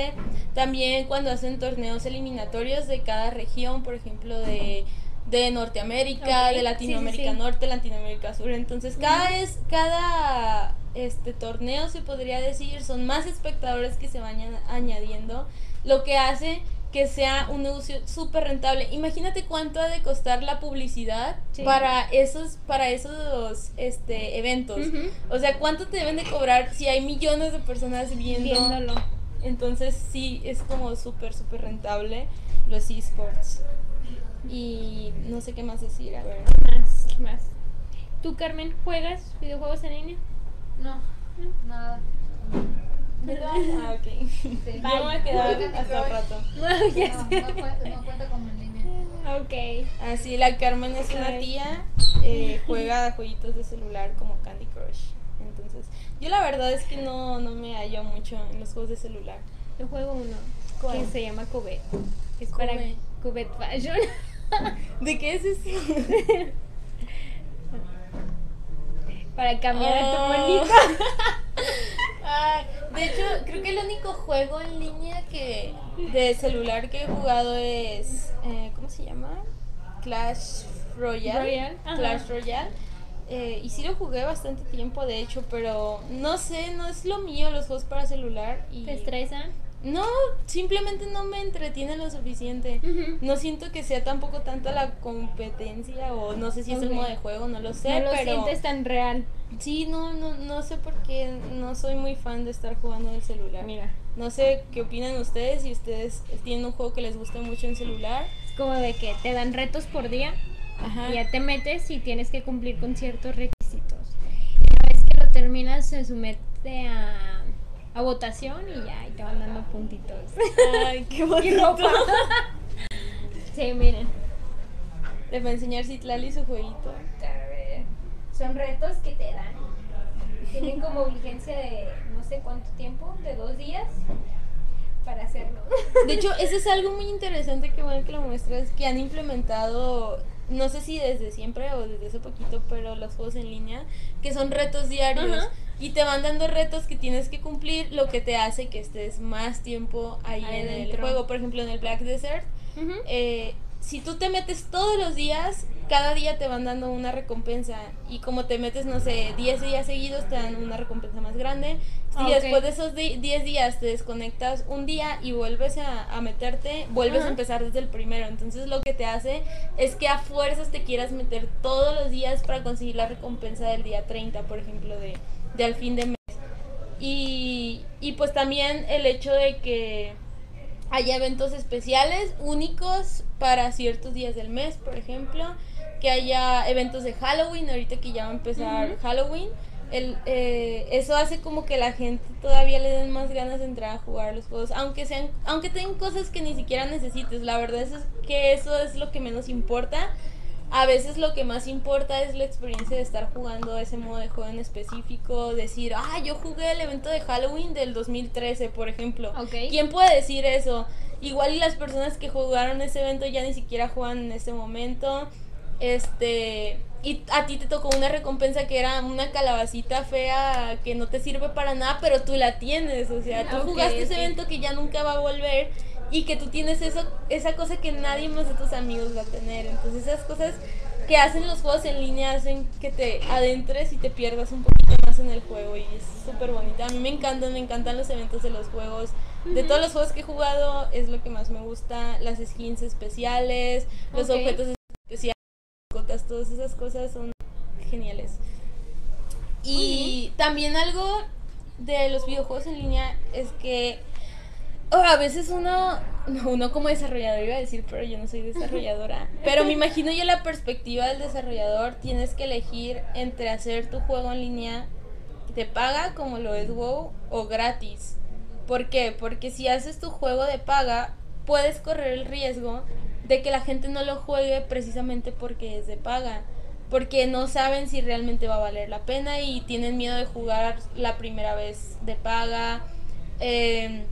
también cuando hacen torneos eliminatorios de cada región, por ejemplo de, de Norteamérica, Ok, de Latinoamérica sí, sí. Norte, Latinoamérica Sur. Entonces cada es, cada este torneo se podría decir son más espectadores que se vayan añadiendo, lo que hace que sea un negocio súper rentable. Imagínate cuánto ha de costar la publicidad Sí. para esos para esos este eventos. O sea, ¿cuánto te deben de cobrar si hay millones de personas viendo? Viéndolo. Entonces sí, es como súper, súper rentable los esports. Y no sé qué más decir, a ver. Más, más. ¿Tú, Carmen, juegas videojuegos en línea? No, nada. Ah, ok. Sí. Voy a quedar hasta rato. No, no, cuenta, no cuenta como en línea. ok. Así, la Carmen es una tía, eh, juega jueguitos de celular como Candy Crush. Entonces, yo la verdad es que no, no me hallo mucho en los juegos de celular. Yo juego uno ¿Cuál? que se llama Cubet. Es para Cubet. Cubet Fashion. ¿De qué es eso? para cambiar a tu Ah. de hecho, creo que el único juego en línea que de celular que he jugado es eh, ¿cómo se llama? Clash Royale. Clash Royale. Eh, y sí lo jugué bastante tiempo, de hecho, pero no sé, no es lo mío los juegos para celular y ¿Te estresan? No, simplemente no me entretiene lo suficiente. No siento que sea tampoco tanta la competencia o no sé si es el modo de juego, no lo sé, no lo pero sientes tan real. Sí, no, no, no sé por qué no soy muy fan de estar jugando en el celular. Mira, No sé qué opinan ustedes, si ustedes tienen un juego que les guste mucho en celular. es como de que te dan retos por día Ajá. y ya te metes y tienes que cumplir con ciertos requisitos. Y una vez que lo terminas, se somete a, a votación y ya, y te van dando puntitos. Ay, qué bonito. sí, miren. Les va a enseñar Citlali su jueguito. Son retos que te dan. Tienen como vigencia de no sé cuánto tiempo, de dos días, para hacerlo. De hecho, eso es algo muy interesante que bueno que lo muestras, que han implementado, no sé si desde siempre o desde hace poquito, pero los juegos en línea, que son retos diarios. Y te van dando retos que tienes que cumplir, lo que te hace que estés más tiempo ahí Ahí en el juego. Por ejemplo, en el Black Desert, eh, si tú te metes todos los días, cada día te van dando una recompensa y como te metes, no sé, 10 días seguidos te dan una recompensa más grande. Si Ah, después de esos di- 10 días te desconectas un día y vuelves a, a meterte, vuelves a empezar desde el primero. Entonces lo que te hace es que a fuerzas te quieras meter todos los días para conseguir la recompensa del día 30, por ejemplo, de, de al fin de mes. Y, y pues también el hecho de que haya eventos especiales únicos para ciertos días del mes, por ejemplo, que haya eventos de Halloween, ahorita que ya va a empezar Halloween. El, eh, eso hace como que la gente todavía le den más ganas de entrar a jugar los juegos, aunque sean, aunque tengan cosas que ni siquiera necesites. La verdad es que eso es lo que menos importa. A veces lo que más importa es la experiencia de estar jugando ese modo de juego en específico, decir, ah, yo jugué el evento de Halloween del 2013, por ejemplo. ¿Quién puede decir eso? Igual y las personas que jugaron ese evento ya ni siquiera juegan en ese momento. Este, y a ti te tocó una recompensa que era una calabacita fea que no te sirve para nada, pero tú la tienes, o sea, tú jugaste ese evento que ya nunca va a volver y que tú tienes eso esa cosa que nadie más de tus amigos va a tener. Entonces, esas cosas que hacen los juegos en línea hacen que te adentres y te pierdas un poquito más en el juego y es súper bonita. A mí me encantan, me encantan los eventos de los juegos. De todos los juegos que he jugado es lo que más me gusta, las skins especiales, los objetos especiales, todas esas cosas son geniales. Y también algo de los videojuegos en línea es que a veces uno, no, uno como desarrollador iba a decir, pero yo no soy desarrolladora, pero me imagino yo la perspectiva del desarrollador, tienes que elegir entre hacer tu juego en línea que te paga como lo es WoW o gratis. ¿Por qué? Porque si haces tu juego de paga, puedes correr el riesgo de que la gente no lo juegue precisamente porque es de paga. Porque no saben si realmente va a valer la pena y tienen miedo de jugar la primera vez de paga. eh,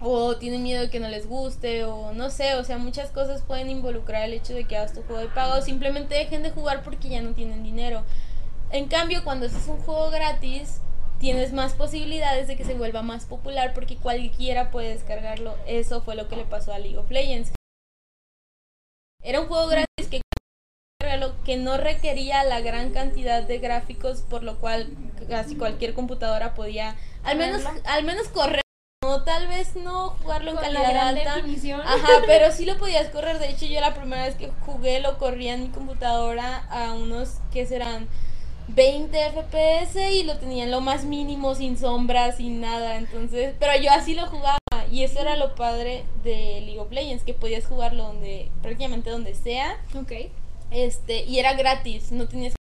o tienen miedo de que no les guste, o no sé, o sea, muchas cosas pueden involucrar el hecho de que hagas tu juego de pago, o simplemente dejen de jugar porque ya no tienen dinero. En cambio, cuando haces un juego gratis, tienes más posibilidades de que se vuelva más popular porque cualquiera puede descargarlo. Eso fue lo que le pasó a League of Legends. Era un juego gratis que que no requería la gran cantidad de gráficos por lo cual casi cualquier computadora podía al menos al menos correr no tal vez no jugarlo en Con la calidad gran alta definición. Ajá, pero sí lo podías correr. De hecho, yo la primera vez que jugué lo corría en mi computadora a unos que serán 20 FPS y lo tenía en lo más mínimo, sin sombras, sin nada. Entonces, pero yo así lo jugaba. Y eso era lo padre de League of Legends, que podías jugarlo donde, prácticamente donde sea. Ok. Este, y era gratis, no tenías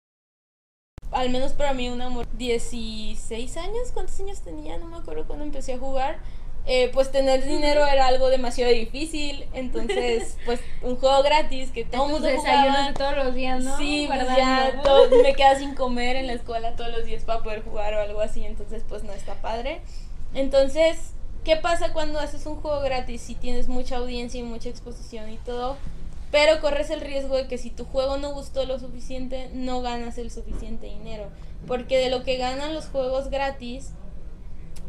al menos para mí un amor 16 años, ¿cuántos años tenía? No me acuerdo cuando empecé a jugar. Eh, pues tener dinero era algo demasiado difícil, entonces pues un juego gratis que todo el mundo jugaba. todos los días, ¿no? Sí, pues ya todo- me queda sin comer en la escuela todos los días para poder jugar o algo así, entonces pues no está padre. Entonces, ¿qué pasa cuando haces un juego gratis si tienes mucha audiencia y mucha exposición y todo? Pero corres el riesgo de que si tu juego no gustó lo suficiente, no ganas el suficiente dinero. Porque de lo que ganan los juegos gratis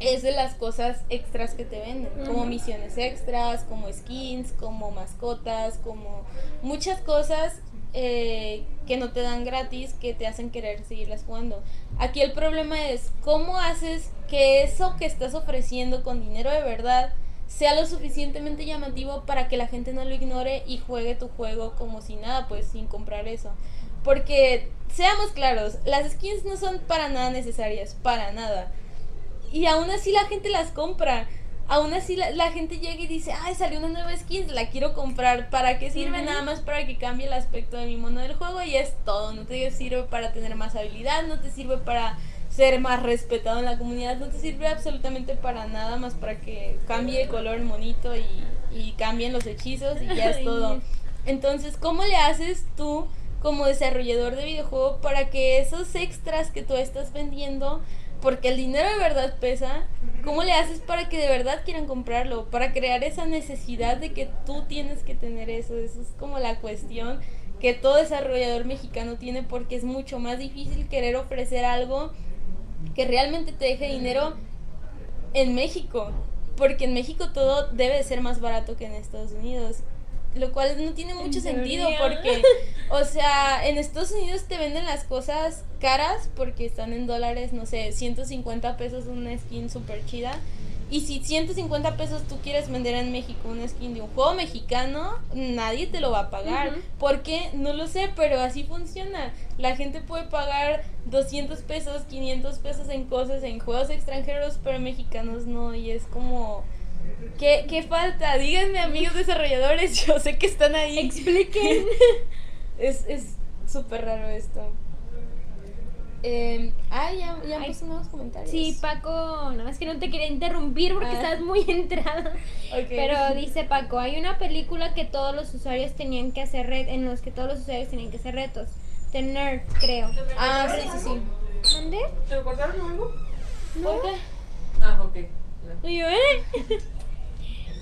es de las cosas extras que te venden, como misiones extras, como skins, como mascotas, como muchas cosas eh, que no te dan gratis que te hacen querer seguirlas jugando. Aquí el problema es cómo haces que eso que estás ofreciendo con dinero de verdad sea lo suficientemente llamativo para que la gente no lo ignore y juegue tu juego como si nada, pues sin comprar eso. Porque, seamos claros, las skins no son para nada necesarias, para nada. Y aún así la gente las compra. Aún así la, la gente llega y dice, ay, salió una nueva skin, la quiero comprar. ¿Para qué sirve? Nada más para que cambie el aspecto de mi mono del juego y es todo. No te sirve para tener más habilidad, no te sirve para ser más respetado en la comunidad, no te sirve absolutamente para nada más para que cambie el color el monito y, y cambien los hechizos y ya es todo. Entonces, ¿cómo le haces tú como desarrollador de videojuego para que esos extras que tú estás vendiendo, porque el dinero de verdad pesa, ¿cómo le haces para que de verdad quieran comprarlo? Para crear esa necesidad de que tú tienes que tener eso. Eso es como la cuestión que todo desarrollador mexicano tiene porque es mucho más difícil querer ofrecer algo que realmente te deje dinero en México. Porque en México todo debe de ser más barato que en Estados Unidos. lo cual no tiene mucho ¿En sentido porque, o sea, en Estados Unidos te venden las cosas caras porque están en dólares, no sé, 150 pesos una skin súper chida. Y si 150 pesos tú quieres vender en México una skin de un juego mexicano, nadie te lo va a pagar. Ujú. ¿Por qué? No lo sé, pero así funciona. La gente puede pagar 200 pesos, 500 pesos en cosas, en juegos extranjeros, pero mexicanos no. Y es como... ¿Qué, qué falta? Díganme, amigos desarrolladores, yo sé que están ahí. Expliquen. Es es súper raro esto. Eh, ah, ya, ya Ay. puso nuevos comentarios. Sí, Paco, nada más que no te quería interrumpir porque Ah. estás muy entrada. Ok. Pero dice Paco, hay una película que todos los usuarios tenían que hacer ret en los que todos los usuarios tenían que hacer retos. The Nerd, creo. Ah, sí, sí, sí. ¿Dónde? ¿Te lo cortaron o algo? ¿Por qué? Ah, ok. Y yo, ¿eh?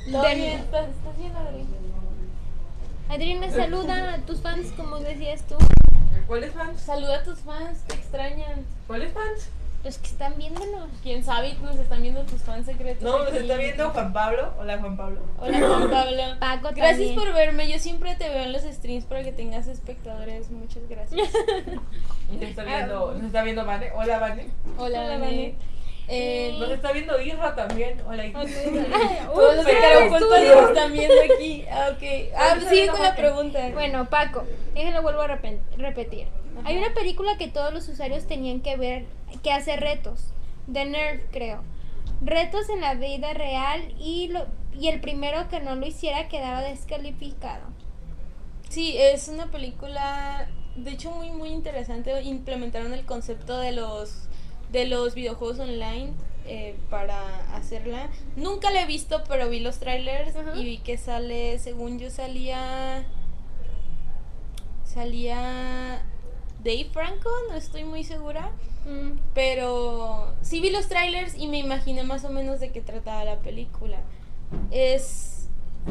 ¿Estás, bien, Adri? Adriana, saluda a tus fans, como decías tú. ¿Cuáles fans? Saluda a tus fans, te extrañan. ¿Cuáles fans? Los que están viéndonos. Quién sabe, nos están viendo tus fans secretos. No, nos está viendo Juan Pablo. Hola, Juan Pablo. Hola, Juan Pablo. Paco Gracias también. por verme. Yo siempre te veo en los streams para que tengas espectadores. Muchas gracias. Nos está viendo, nos está viendo Vane. Hola, Vane. Hola, Hola, Vane. Vane. Eh, Nos está viendo Isra también. Hola. Todos los nos están viendo aquí. Ah, ok. Ah, Ahorita sigue con la pregunta. Bueno, Paco, déjenlo vuelvo a repen- repetir. Hay una película que todos los usuarios tenían que ver, que hace retos. The Nerf, creo. Retos en la vida real y, lo, y el primero que no lo hiciera quedaba descalificado. Sí, es una película, de hecho, muy, muy interesante. Implementaron el concepto de los, de los videojuegos online eh, para hacerla. Nunca la he visto, pero vi los trailers y vi que sale, según yo, salía. Salía. Dave Franco, no estoy muy segura. Mm, Pero sí vi los trailers y me imaginé más o menos de qué trataba la película. Es.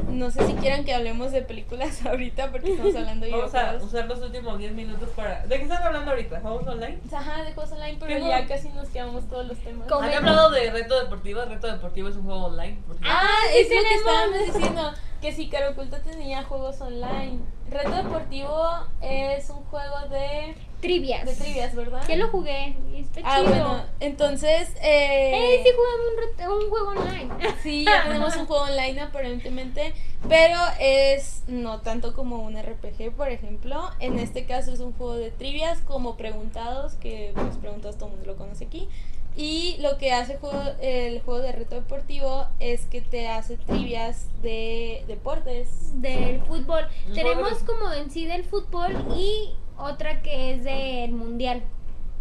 No sé si quieran que hablemos de películas ahorita porque estamos hablando de Vamos a usar los últimos 10 minutos para. ¿De qué están hablando ahorita? ¿Juegos online? Ajá, de juegos online, pero ¿Qué ya casi nos quedamos todos los temas. ¿Cómo? ¿Han hablado de Reto Deportivo? Reto Deportivo es un juego online. Ah, sí es lo que estábamos diciendo, que si Caro Oculto tenía juegos online. Reto Deportivo es un juego de, trivias. de trivias, ¿verdad? Que lo jugué está Ah, chido. bueno, entonces... Eh, ¡Ey, sí jugamos un, un juego online! Sí, ya tenemos un juego online aparentemente, pero es no tanto como un RPG, por ejemplo. En este caso es un juego de trivias como preguntados, que pues preguntados todo el mundo lo conoce aquí. Y lo que hace el juego, el juego de reto deportivo es que te hace trivias de deportes. del fútbol. Tenemos como en sí del fútbol y otra que es del mundial.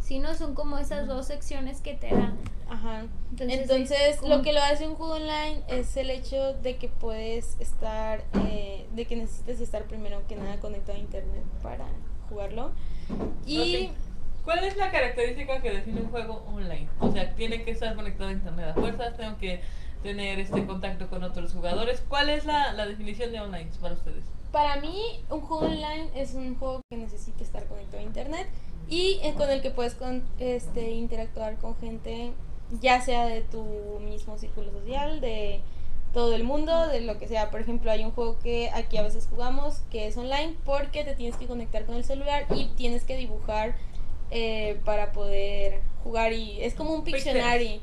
Si no, son como esas dos secciones que te dan. Ajá. Entonces, Entonces, es como- lo que lo hace un juego online es el hecho de que puedes estar, eh, de que necesitas estar primero que nada conectado a internet para jugarlo. Y. ¿Cuál es la característica que define un juego online? O sea, tiene que estar conectado a internet a fuerzas, tengo que tener este contacto con otros jugadores. ¿Cuál es la, definición de online para ustedes? para mí, un juego online es un juego que necesita estar conectado a internet y eh, con el que puedes con- este, interactuar con gente, ya sea de tu mismo círculo social, de todo el mundo, de lo que sea. Por ejemplo, hay un juego que aquí a veces jugamos que es online porque te tienes que conectar con el celular y tienes que dibujar eh, para poder jugar y es como un Pictionary.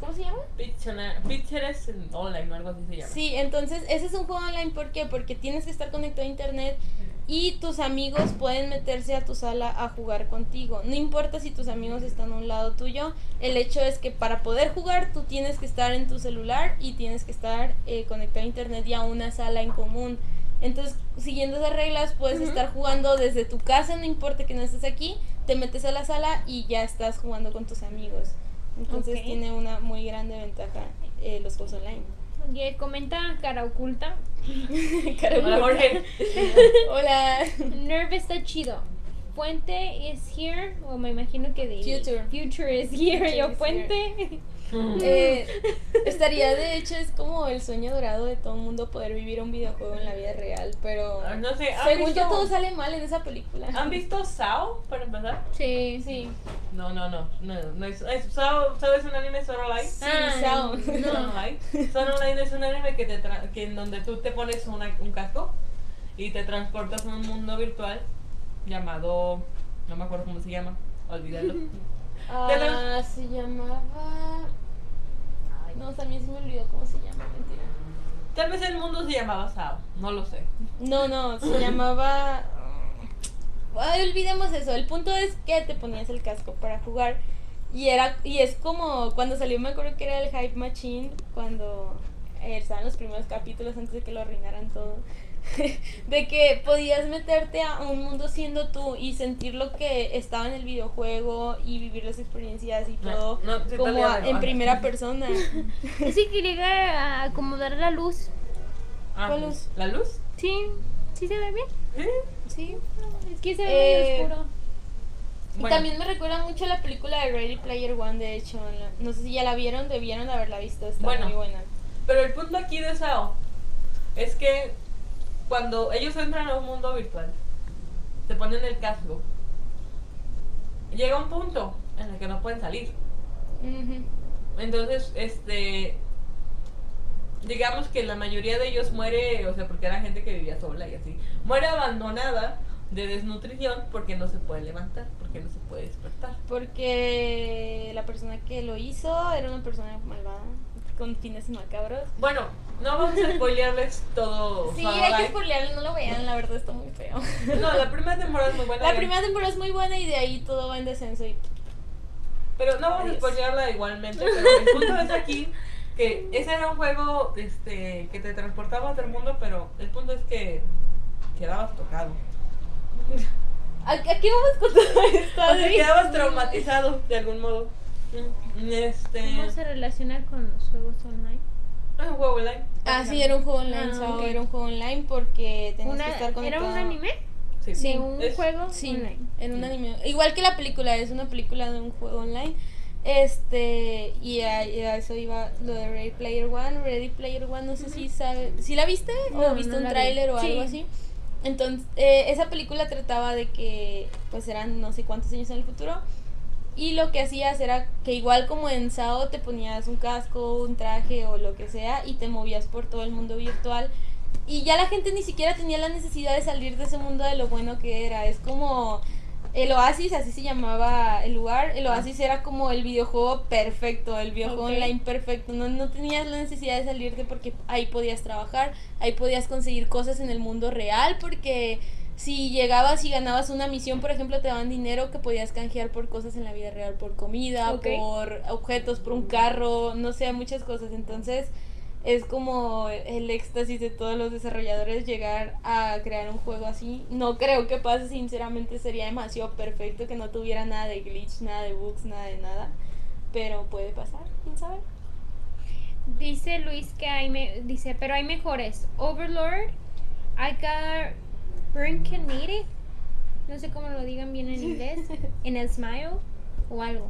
¿Cómo se llama? Pictionary Pictures online o algo así se llama. Sí, entonces ese es un juego online, ¿por qué? Porque tienes que estar conectado a internet y tus amigos pueden meterse a tu sala a jugar contigo. No importa si tus amigos están a un lado tuyo, el hecho es que para poder jugar tú tienes que estar en tu celular y tienes que estar eh, conectado a internet y a una sala en común. Entonces, siguiendo esas reglas, puedes estar jugando desde tu casa, no importa que no estés aquí, te metes a la sala y ya estás jugando con tus amigos. Entonces tiene una muy grande ventaja eh, los juegos online. Oye, comenta cara oculta. Hola Jorge. Hola. Nerve está chido. Puente is here. O me imagino que de. Future. Future is here. Future Yo, is puente. Eh, estaría de hecho es como el sueño dorado de todo el mundo poder vivir un videojuego en la vida real, pero Ah, no sé, ¿han según visto- yo todo sale mal en esa película. ¿Han visto Sao para empezar? Sí. Sí. No, no, no. No, no es, es Sao, ¿Sao es un anime Art Online? Sí, Ah, Sao. Online. Sword Art Online es un anime que te tra- que en donde tú te pones una- un casco y te transportas a un mundo virtual llamado, no me acuerdo cómo se llama, olvídalo. Ah, se llamaba. Ay, no, también se me olvidó cómo se llama, mentira. Tal vez el mundo se llamaba Sao, no lo sé. No, no, se llamaba. Ay, olvidemos eso. El punto es que te ponías el casco para jugar. Y era y es como cuando salió, me acuerdo que era el Hype Machine, cuando eh, estaban los primeros capítulos antes de que lo arruinaran todo. de que podías meterte a un mundo siendo tú y sentir lo que estaba en el videojuego y vivir las experiencias y todo no, sí, como a- en primera persona. Es que llega a acomodar la luz. Ah, ¿Cuál luz? ¿La luz? Sí, sí se ve bien. Sí. sí. Es que se ve Eh, muy oscuro. Y también me recuerda mucho a la película de Ready Player One, de hecho. No sé si ya la vieron, debieron de haberla visto, está Bueno. muy buena. Pero el punto aquí de Sao es que cuando ellos entran a un mundo virtual, se ponen el casco, llega un punto en el que no pueden salir. Entonces, este, digamos que la mayoría de ellos muere, o sea, porque era gente que vivía sola y así, muere abandonada de desnutrición porque no se puede levantar, porque no se puede despertar. Porque la persona que lo hizo era una persona malvada, con fines macabros. Bueno, no vamos a spoilearles todo. Sí, hay que Live. spoilearlo, no lo vean, la verdad está muy feo. No, la primera temporada es muy buena. La vean. primera temporada es muy buena y de ahí todo va en descenso y Pero no vamos a spoilearla igualmente, pero el punto es aquí que ese era un juego este, que te transportaba a otro mundo, pero el punto es que quedabas tocado. ¿A, a qué vamos con todo esto? O sea, quedabas traumatizado de algún modo. Mm, Este. ¿Cómo se relaciona con los juegos online? Es un juego online. Ah, sí, era un juego online, Ah, era un juego online porque tenías Una- que estar ¿Era conectado. un anime? Sí. Sí, un es- juego Sí, online. en un anime. Igual que la película, es una película de un juego online. Este, y a, y a eso iba lo de Ready Player One. Ready Player One, no sé si sabe. ¿Si la viste? No, ¿O viste no un tráiler o Sí. algo así? Entonces, eh, esa película trataba de que, pues eran no sé cuántos años en el futuro. Y lo que hacías era que igual como en SAO te ponías un casco, un traje o lo que sea y te movías por todo el mundo virtual. Y ya la gente ni siquiera tenía la necesidad de salir de ese mundo de lo bueno que era. Es como el Oasis, así se llamaba el lugar. El Oasis era como el videojuego perfecto, el videojuego online perfecto. No, no tenías la necesidad de salirte porque ahí podías trabajar, ahí podías conseguir cosas en el mundo real porque si llegabas y ganabas una misión, por ejemplo, te daban dinero que podías canjear por cosas en la vida real, por comida, por objetos, por un carro, no sé, muchas cosas. Entonces, es como el éxtasis de todos los desarrolladores llegar a crear un juego así. No creo que pase, sinceramente sería demasiado perfecto que no tuviera nada de glitch, nada de bugs, nada de nada. Pero puede pasar, quién sabe. Dice Luis que hay me dice, pero hay mejores. Overlord, I got Brincanity, no sé cómo lo digan bien en inglés, en el Smile o algo.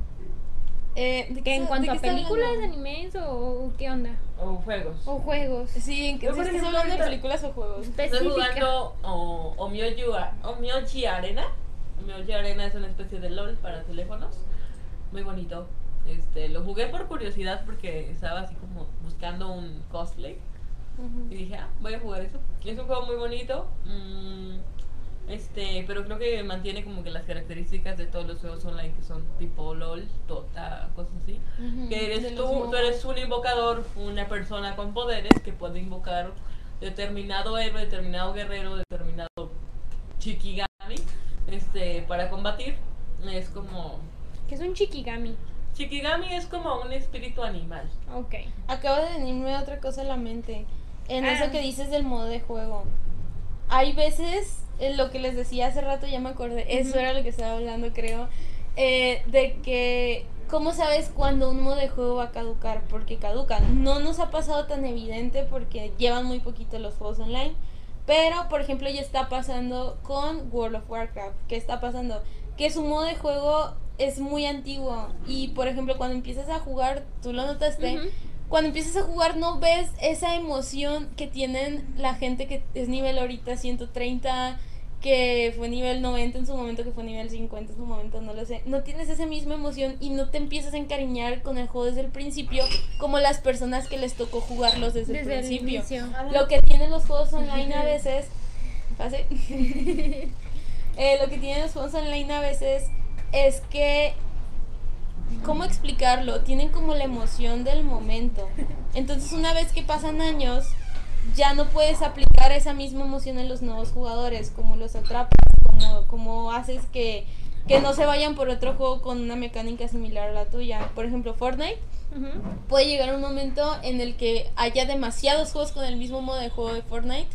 Eh, ¿de qué Que en cuanto de a películas, hablando? animes o, o qué onda, O juegos. o juegos. Sí, ¿en qué Yo, por ejemplo, hablando de películas o juegos? Estoy jugando o, Omyoji, Omyoji Arena. Omyoji Arena es una especie de LOL para teléfonos. Muy bonito. Este, lo jugué por curiosidad porque estaba así como buscando un cosplay. Y dije, ah, voy a jugar eso. Y es un juego muy bonito. mm, este, pero creo que mantiene como que las características de todos los juegos online que son tipo LOL, Dota, cosas así. Que eres tú, tú eres un invocador, una persona con poderes que puede invocar determinado héroe, determinado guerrero, determinado Shikigami, este, para combatir. Es como Que es un Chikigami. Shikigami es como un espíritu animal. Ok. Acaba de venirme otra cosa a la mente. En Ah. eso que dices del modo de juego. Hay veces, en lo que les decía hace rato, ya me acordé, eso Ujú. era lo que estaba hablando, creo, eh, de que, ¿cómo sabes cuándo un modo de juego va a caducar? Porque caduca. No nos ha pasado tan evidente porque llevan muy poquito los juegos online. Pero, por ejemplo, ya está pasando con World of Warcraft. ¿Qué está pasando? Que su modo de juego es muy antiguo. Y, por ejemplo, cuando empiezas a jugar, tú lo notaste, Ujú. Cuando empiezas a jugar no ves esa emoción que tienen la gente que es nivel ahorita 130, que fue nivel 90 en su momento, que fue nivel 50 en su momento, no lo sé. No tienes esa misma emoción y no te empiezas a encariñar con el juego desde el principio como las personas que les tocó jugarlos desde, Desde el principio. Lo que tienen los juegos online a veces fase. Eh, lo que tienen los juegos online a veces es que ¿cómo explicarlo? Tienen como la emoción del momento. Entonces, una vez que pasan años, ya no puedes aplicar esa misma emoción en los nuevos jugadores, como los atrapas, como, como haces que, que no se vayan por otro juego con una mecánica similar a la tuya. Por ejemplo, Fortnite puede llegar un momento en el que haya demasiados juegos con el mismo modo de juego de Fortnite.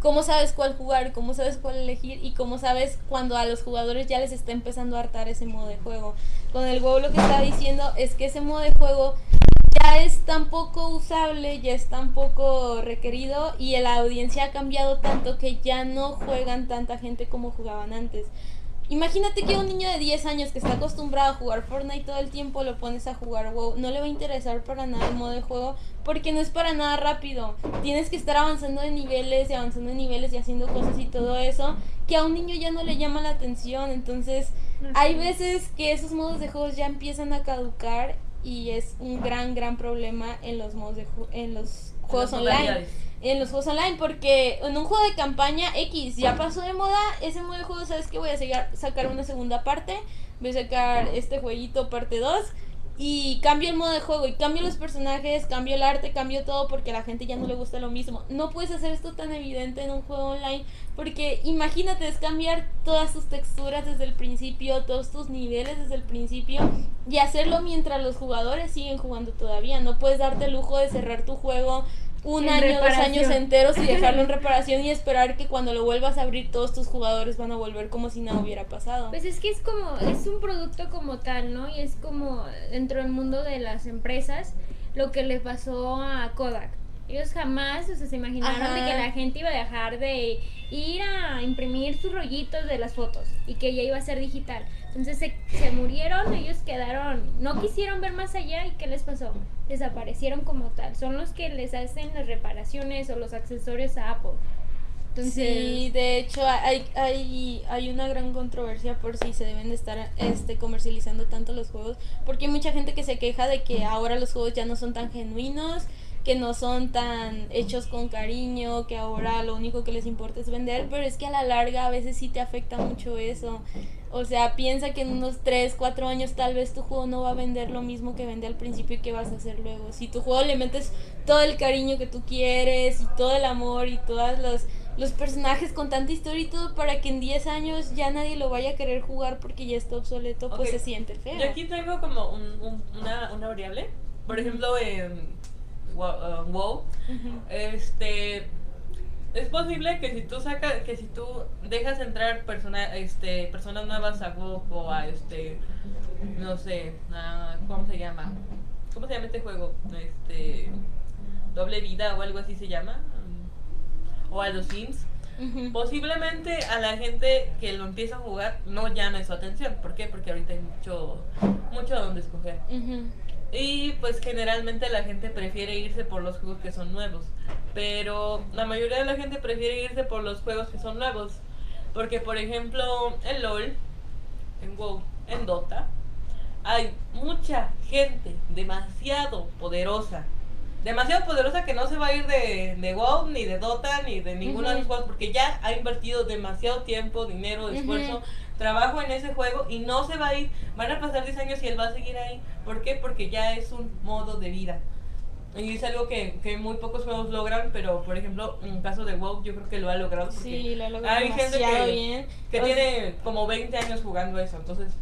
¿Cómo sabes cuál jugar? ¿Cómo sabes cuál elegir? Y cómo sabes cuando a los jugadores ya les está empezando a hartar ese modo de juego. Con el WoW lo que está diciendo es que ese modo de juego ya es tan poco usable, ya es tan poco requerido y la audiencia ha cambiado tanto que ya no juegan tanta gente como jugaban antes. Imagínate que un niño de 10 años que está acostumbrado a jugar Fortnite todo el tiempo lo pones a jugar WoW, no le va a interesar para nada el modo de juego porque no es para nada rápido. Tienes que estar avanzando de niveles y avanzando de niveles y haciendo cosas y todo eso que a un niño ya no le llama la atención. Entonces, hay veces que esos modos de juegos ya empiezan a caducar y es un gran gran problema en los modos de en los juegos online. En los juegos online porque en un juego de campaña X ya pasó de moda ese modo de juego sabes que voy a sacar, sacar una segunda parte voy a sacar este jueguito parte 2 y cambio el modo de juego y cambio los personajes cambio el arte cambio todo porque a la gente ya no le gusta lo mismo. No puedes hacer esto tan evidente en un juego online porque imagínate es cambiar todas tus texturas desde el principio todos tus niveles desde el principio y hacerlo mientras los jugadores siguen jugando todavía. No puedes darte el lujo de cerrar tu juego un En año, dos años enteros y dejarlo en reparación y esperar que cuando lo vuelvas a abrir todos tus jugadores van a volver como si nada hubiera pasado. Pues es que es como, es un producto como tal, ¿no? Y es como dentro del mundo de las empresas lo que le pasó a Kodak. Ellos jamás o sea, se imaginaron Ajá. de que la gente iba a dejar de ir a imprimir sus rollitos de las fotos y que ya iba a ser digital. Entonces se, se murieron, ellos quedaron, no quisieron ver más allá y ¿qué les pasó? Desaparecieron como tal. Son los que les hacen las reparaciones o los accesorios a Apple. Entonces, Sí, de hecho hay, hay, hay una gran controversia por si se deben de estar este, comercializando tanto los juegos, porque hay mucha gente que se queja de que ahora los juegos ya no son tan genuinos, que no son tan hechos con cariño, que ahora lo único que les importa es vender, pero es que a la larga a veces sí te afecta mucho eso. O sea, piensa que en unos 3, 4 años tal vez tu juego no va a vender lo mismo que vende al principio y que vas a hacer luego. Si tu juego le metes todo el cariño que tú quieres y todo el amor y todos los, los personajes con tanta historia y todo para que en 10 años ya nadie lo vaya a querer jugar porque ya está obsoleto, pues Ok. se siente feo. Yo aquí tengo como un- un- una, una variable. Por ejemplo, en Uh, WoW, Ujú. este es posible que si tú sacas que si tú dejas entrar persona, este, personas nuevas a WoW o a este no sé, a- ¿cómo se llama? ¿Cómo se llama este juego? Este doble vida o algo así se llama. O a los Sims. Posiblemente a la gente que lo empieza a jugar no llame su atención. ¿Por qué? Porque ahorita hay mucho, mucho donde escoger. Y pues generalmente la gente prefiere irse por los juegos que son nuevos. Pero la mayoría de la gente prefiere irse por los juegos que son nuevos. Porque por ejemplo en LOL, en WoW, en Dota, hay mucha gente demasiado poderosa. Demasiado poderosa que no se va a ir de, de WoW, ni de Dota, ni de ninguno de los juegos. Porque ya ha invertido demasiado tiempo, dinero, esfuerzo, Ujú. Trabajo en ese juego y no se va a ir. Van a pasar 10 años y él va a seguir ahí. ¿Por qué? Porque ya es un modo de vida. Y es algo que, que muy pocos juegos logran, pero por ejemplo, en el caso de WoW, yo creo que lo ha logrado. Porque Sí, lo ha logrado hay gente que, bien. que O sea, tiene como 20 años jugando eso. Entonces,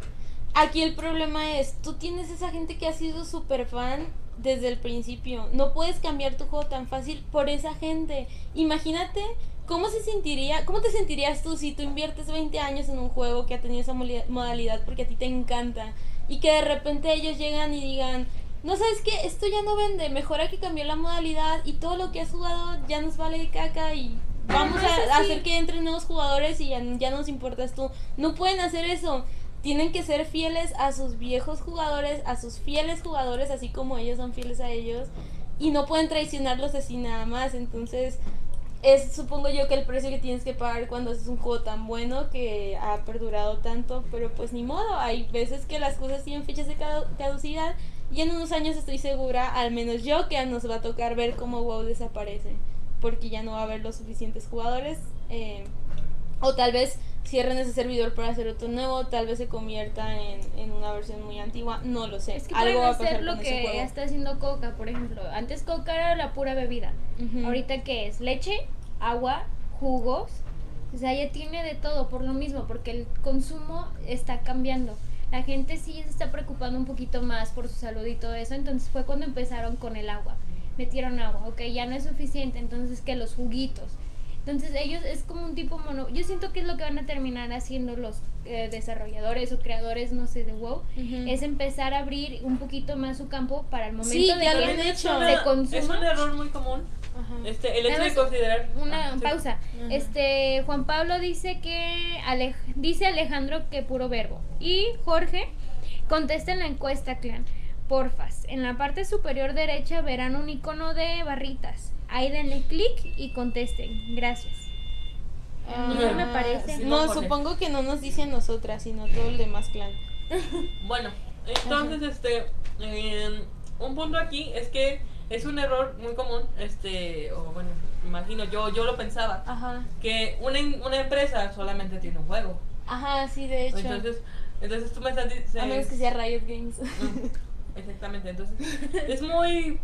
Aquí el problema es, tú tienes esa gente que ha sido súper fan desde el principio. No puedes cambiar tu juego tan fácil por esa gente. Imagínate cómo se sentiría, cómo te sentirías tú si tú inviertes 20 años en un juego que ha tenido esa modalidad porque a ti te encanta y que de repente ellos llegan y digan, no sabes qué, esto ya no vende, mejor hay que cambiar la modalidad y todo lo que has jugado ya nos vale de caca y vamos a, hacer que entren nuevos jugadores y ya, ya nos importas tú. No pueden hacer eso. Tienen que ser fieles a sus viejos jugadores, a sus fieles jugadores, así como ellos son fieles a ellos. Y no pueden traicionarlos así nada más. Entonces, es supongo yo que el precio que tienes que pagar cuando haces un juego tan bueno que ha perdurado tanto. Pero pues ni modo, hay veces que las cosas tienen fechas de cadu- caducidad. Y en unos años estoy segura, al menos yo, que nos va a tocar ver cómo WoW desaparece. Porque ya no va a haber los suficientes jugadores. eh, O tal vez cierren ese servidor para hacer otro nuevo, tal vez se convierta en, en una versión muy antigua, no lo sé. Es que Algo va a pasar hacer lo con ese que juego. está haciendo Coca, por ejemplo. Antes Coca era la pura bebida. Ujú. Ahorita que es leche, agua, jugos. O sea, ya tiene de todo por lo mismo, porque el consumo está cambiando. La gente sí se está preocupando un poquito más por su salud y todo eso. Entonces fue cuando empezaron con el agua. Metieron agua, ok, ya no es suficiente. Entonces que los juguitos. Entonces ellos es como un tipo mono. Yo siento que es lo que van a terminar haciendo los eh, desarrolladores o creadores, no sé, de WoW. Es empezar a abrir un poquito más su campo para el momento Sí, de ya que lo han También es hecho. una- se consuma. Es un error muy común. Ajá. Este, el hecho de Además, considerar. Una Ah, pausa. Este Juan Pablo dice que Alej- dice Alejandro que puro verbo. Y Jorge contesta en la encuesta, clan. Porfas, en la parte superior derecha verán un icono de barritas. Ahí denle clic y contesten. Gracias. Ah, No me parece. Sí, No, supongo que no nos dice a nosotras, sino todo el demás clan. Bueno, entonces, este, em, un punto aquí es que es un error muy común, este, o bueno, imagino, yo, yo lo pensaba, Ajá. que una, in- una empresa solamente tiene un juego. Ajá, sí, de hecho. Entonces, entonces tú me estás diciendo... a menos que sea Riot Games. Exactamente, entonces es muy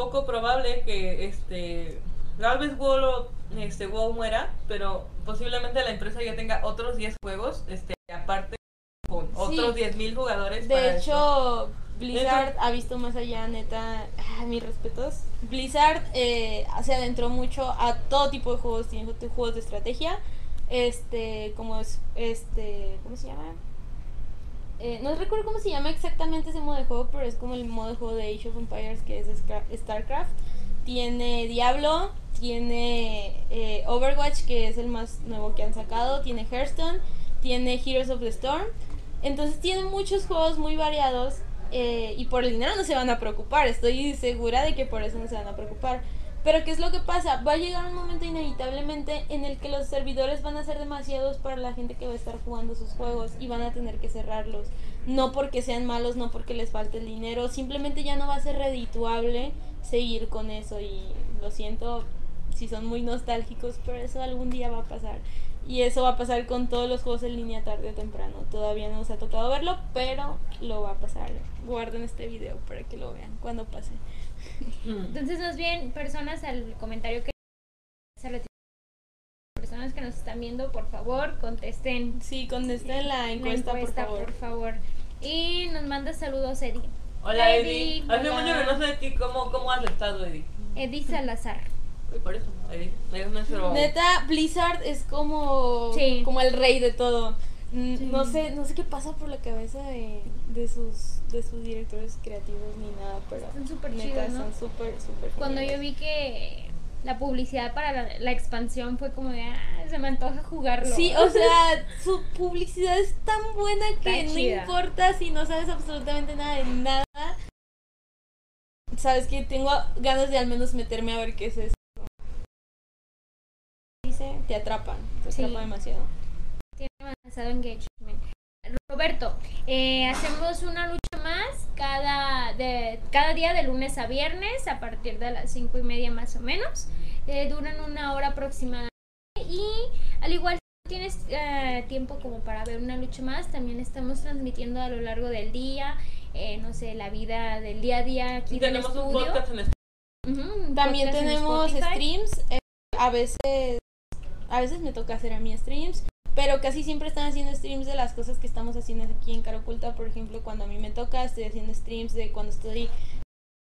poco probable que este tal vez WoW, lo- este, WoW muera, pero posiblemente la empresa ya tenga otros 10 juegos, este, aparte con otros 10.000 jugadores. para De esto. hecho, Blizzard ha visto más allá, neta. ah, mis respetos. Blizzard eh, se adentró mucho a todo tipo de juegos. Tiene ju- juegos de estrategia. Este, como es, este, ¿cómo se llama? Eh, no recuerdo cómo se llama exactamente ese modo de juego, pero es como el modo de juego de Age of Empires que es StarCraft. Tiene Diablo, tiene eh, Overwatch, que es el más nuevo que han sacado, tiene Hearthstone, tiene Heroes of the Storm. Entonces tiene muchos juegos muy variados eh, y por el dinero no se van a preocupar. Estoy segura de que por eso no se van a preocupar. Pero ¿qué es lo que pasa? Va a llegar un momento inevitablemente en el que los servidores van a ser demasiados para la gente que va a estar jugando sus juegos y van a tener que cerrarlos. No porque sean malos, no porque les falte el dinero, simplemente ya no va a ser redituable seguir con eso y lo siento si son muy nostálgicos, pero eso algún día va a pasar. Y eso va a pasar con todos los juegos en línea tarde o temprano. Todavía no nos ha tocado verlo, pero lo va a pasar. Guarden este video para que lo vean cuando pase. Mm. Entonces, más bien, personas al comentario que personas que nos están viendo, por favor, contesten Sí, contesten la la encuesta, encuesta, por favor. Y nos manda saludos Eddie. Hola Eddie. Hace mucho que no sé de ti, ¿cómo, cómo has estado Eddie? Eddie Salazar. Uy, por eso, Eddie. Es nuestro... Neta, Blizzard es como, Sí. como el rey de todo. Sí. No sé, no sé qué pasa por la cabeza de, de sus de sus directores creativos ni nada, pero Están súper chidos, ¿no? son súper súper Cuando yo vi que la publicidad para la, la expansión fue como de, ah, se me antoja jugarlo. Sí, o sea, su publicidad es tan buena que no importa si no sabes absolutamente nada de nada. Sabes que tengo ganas de al menos meterme a ver qué es eso. Dice, te atrapan, te Sí. atrapa demasiado. Tiene avanzado engagement. Roberto, eh, hacemos una lucha más cada, de, cada día de lunes a viernes a partir de las cinco y media más o menos. Eh, duran una hora aproximadamente. Y al igual no tienes eh, tiempo como para ver una lucha más, también estamos transmitiendo a lo largo del día, eh, no sé, la vida del día a día aquí Y del tenemos un estudio. podcast en Ujú, un También tenemos streams. eh, a veces a veces me toca hacer a mí streams, pero casi siempre están haciendo streams de las cosas que estamos haciendo aquí en Cara Oculta. Por ejemplo, cuando a mí me toca, estoy haciendo streams de cuando estoy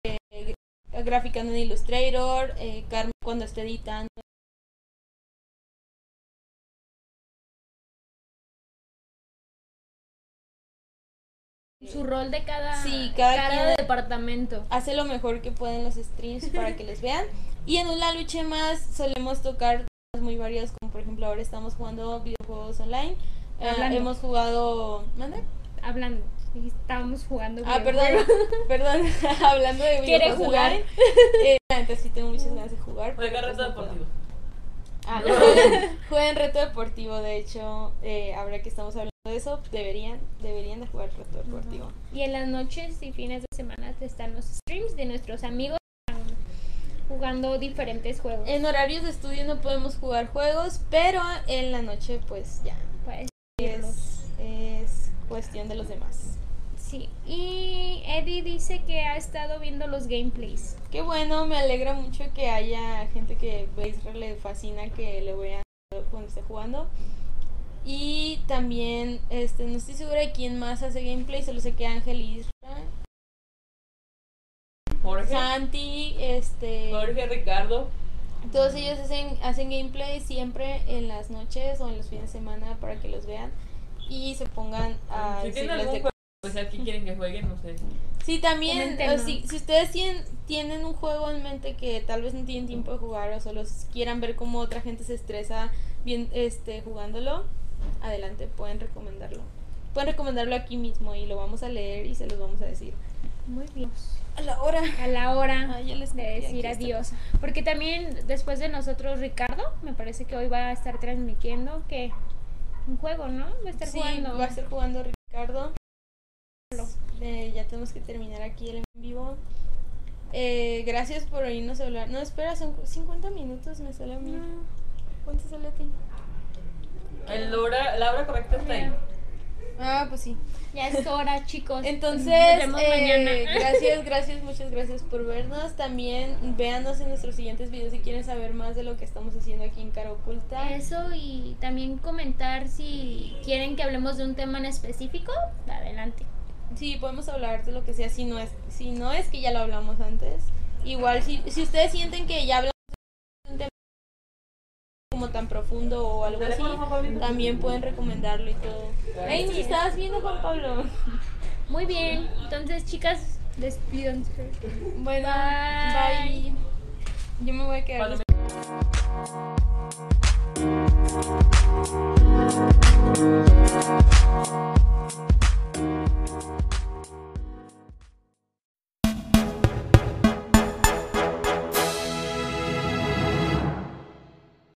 eh, graficando en Illustrator, eh, Carmen cuando está editando. Su rol de cada, Sí, cada quien- departamento. Hace lo mejor que pueden los streams para que les vean. Y en una lucha más solemos tocar muy variados, como por ejemplo ahora estamos jugando videojuegos online. Eh, hemos jugado... ¿Mande? Hablando, estábamos jugando. Ah, perdón, perdón, hablando de ¿Quiere videojuegos jugar? online, eh, neta sí tengo muchas ganas de jugar. Juega reto no deportivo. Ah, jueguen reto deportivo, de hecho, eh, ahora que estamos hablando de eso, deberían, deberían de jugar reto deportivo. Y en las noches y fines de semana están los streams de nuestros amigos. Jugando diferentes juegos. En horarios de estudio no podemos jugar juegos, pero en la noche pues ya Pues, es, es cuestión de los demás. sí. Y Eddie dice que ha estado viendo los gameplays. Qué bueno, me alegra mucho que haya gente que Israel le fascina que le vean cuando esté jugando. Y también, este, no estoy segura de quién más hace gameplay, solo sé que Ángel y Isra, Jorge, Santi, este, Jorge, Ricardo. todos ellos hacen, hacen gameplay siempre en las noches o en los fines de semana para que los vean y se pongan a si tienen algún de juego especial que quieren que jueguen, no sé. Sí, también, o si, si ustedes tienen, tienen un juego en mente que tal vez no tienen tiempo de jugar o solo quieran ver cómo otra gente se estresa bien, este, jugándolo, adelante, pueden recomendarlo. Pueden recomendarlo aquí mismo y lo vamos a leer y se los vamos a decir. Muy bien. A la hora. A la hora Ah, ya les de decir adiós. Porque también después de nosotros, Ricardo, me parece que hoy va a estar transmitiendo que un juego, ¿no? Va a estar Sí, jugando. va a estar jugando Ricardo. Eh, ya tenemos que terminar aquí el en vivo. Eh, gracias por oírnos hablar. No, espera, son 50 minutos, me sale a mí. No. ¿Cuánto sale a ti? El hora, la hora correcta está ahí. Ah, pues sí. Ya es hora, chicos. Entonces, eh, gracias, gracias, muchas gracias por vernos. También véanos en nuestros siguientes videos si quieren saber más de lo que estamos haciendo aquí en Cara Oculta. Eso y también comentar si quieren que hablemos de un tema en específico, adelante. Sí, podemos hablar de lo que sea, si no es, si no es que ya lo hablamos antes. Igual, si, si ustedes sienten que ya hablamos como tan profundo o algo así, también pueden recomendarlo y todo. Estabas viendo, Juan Pablo. Muy bien, entonces chicas, despídanse. Bueno, bye. Yo me voy a quedar.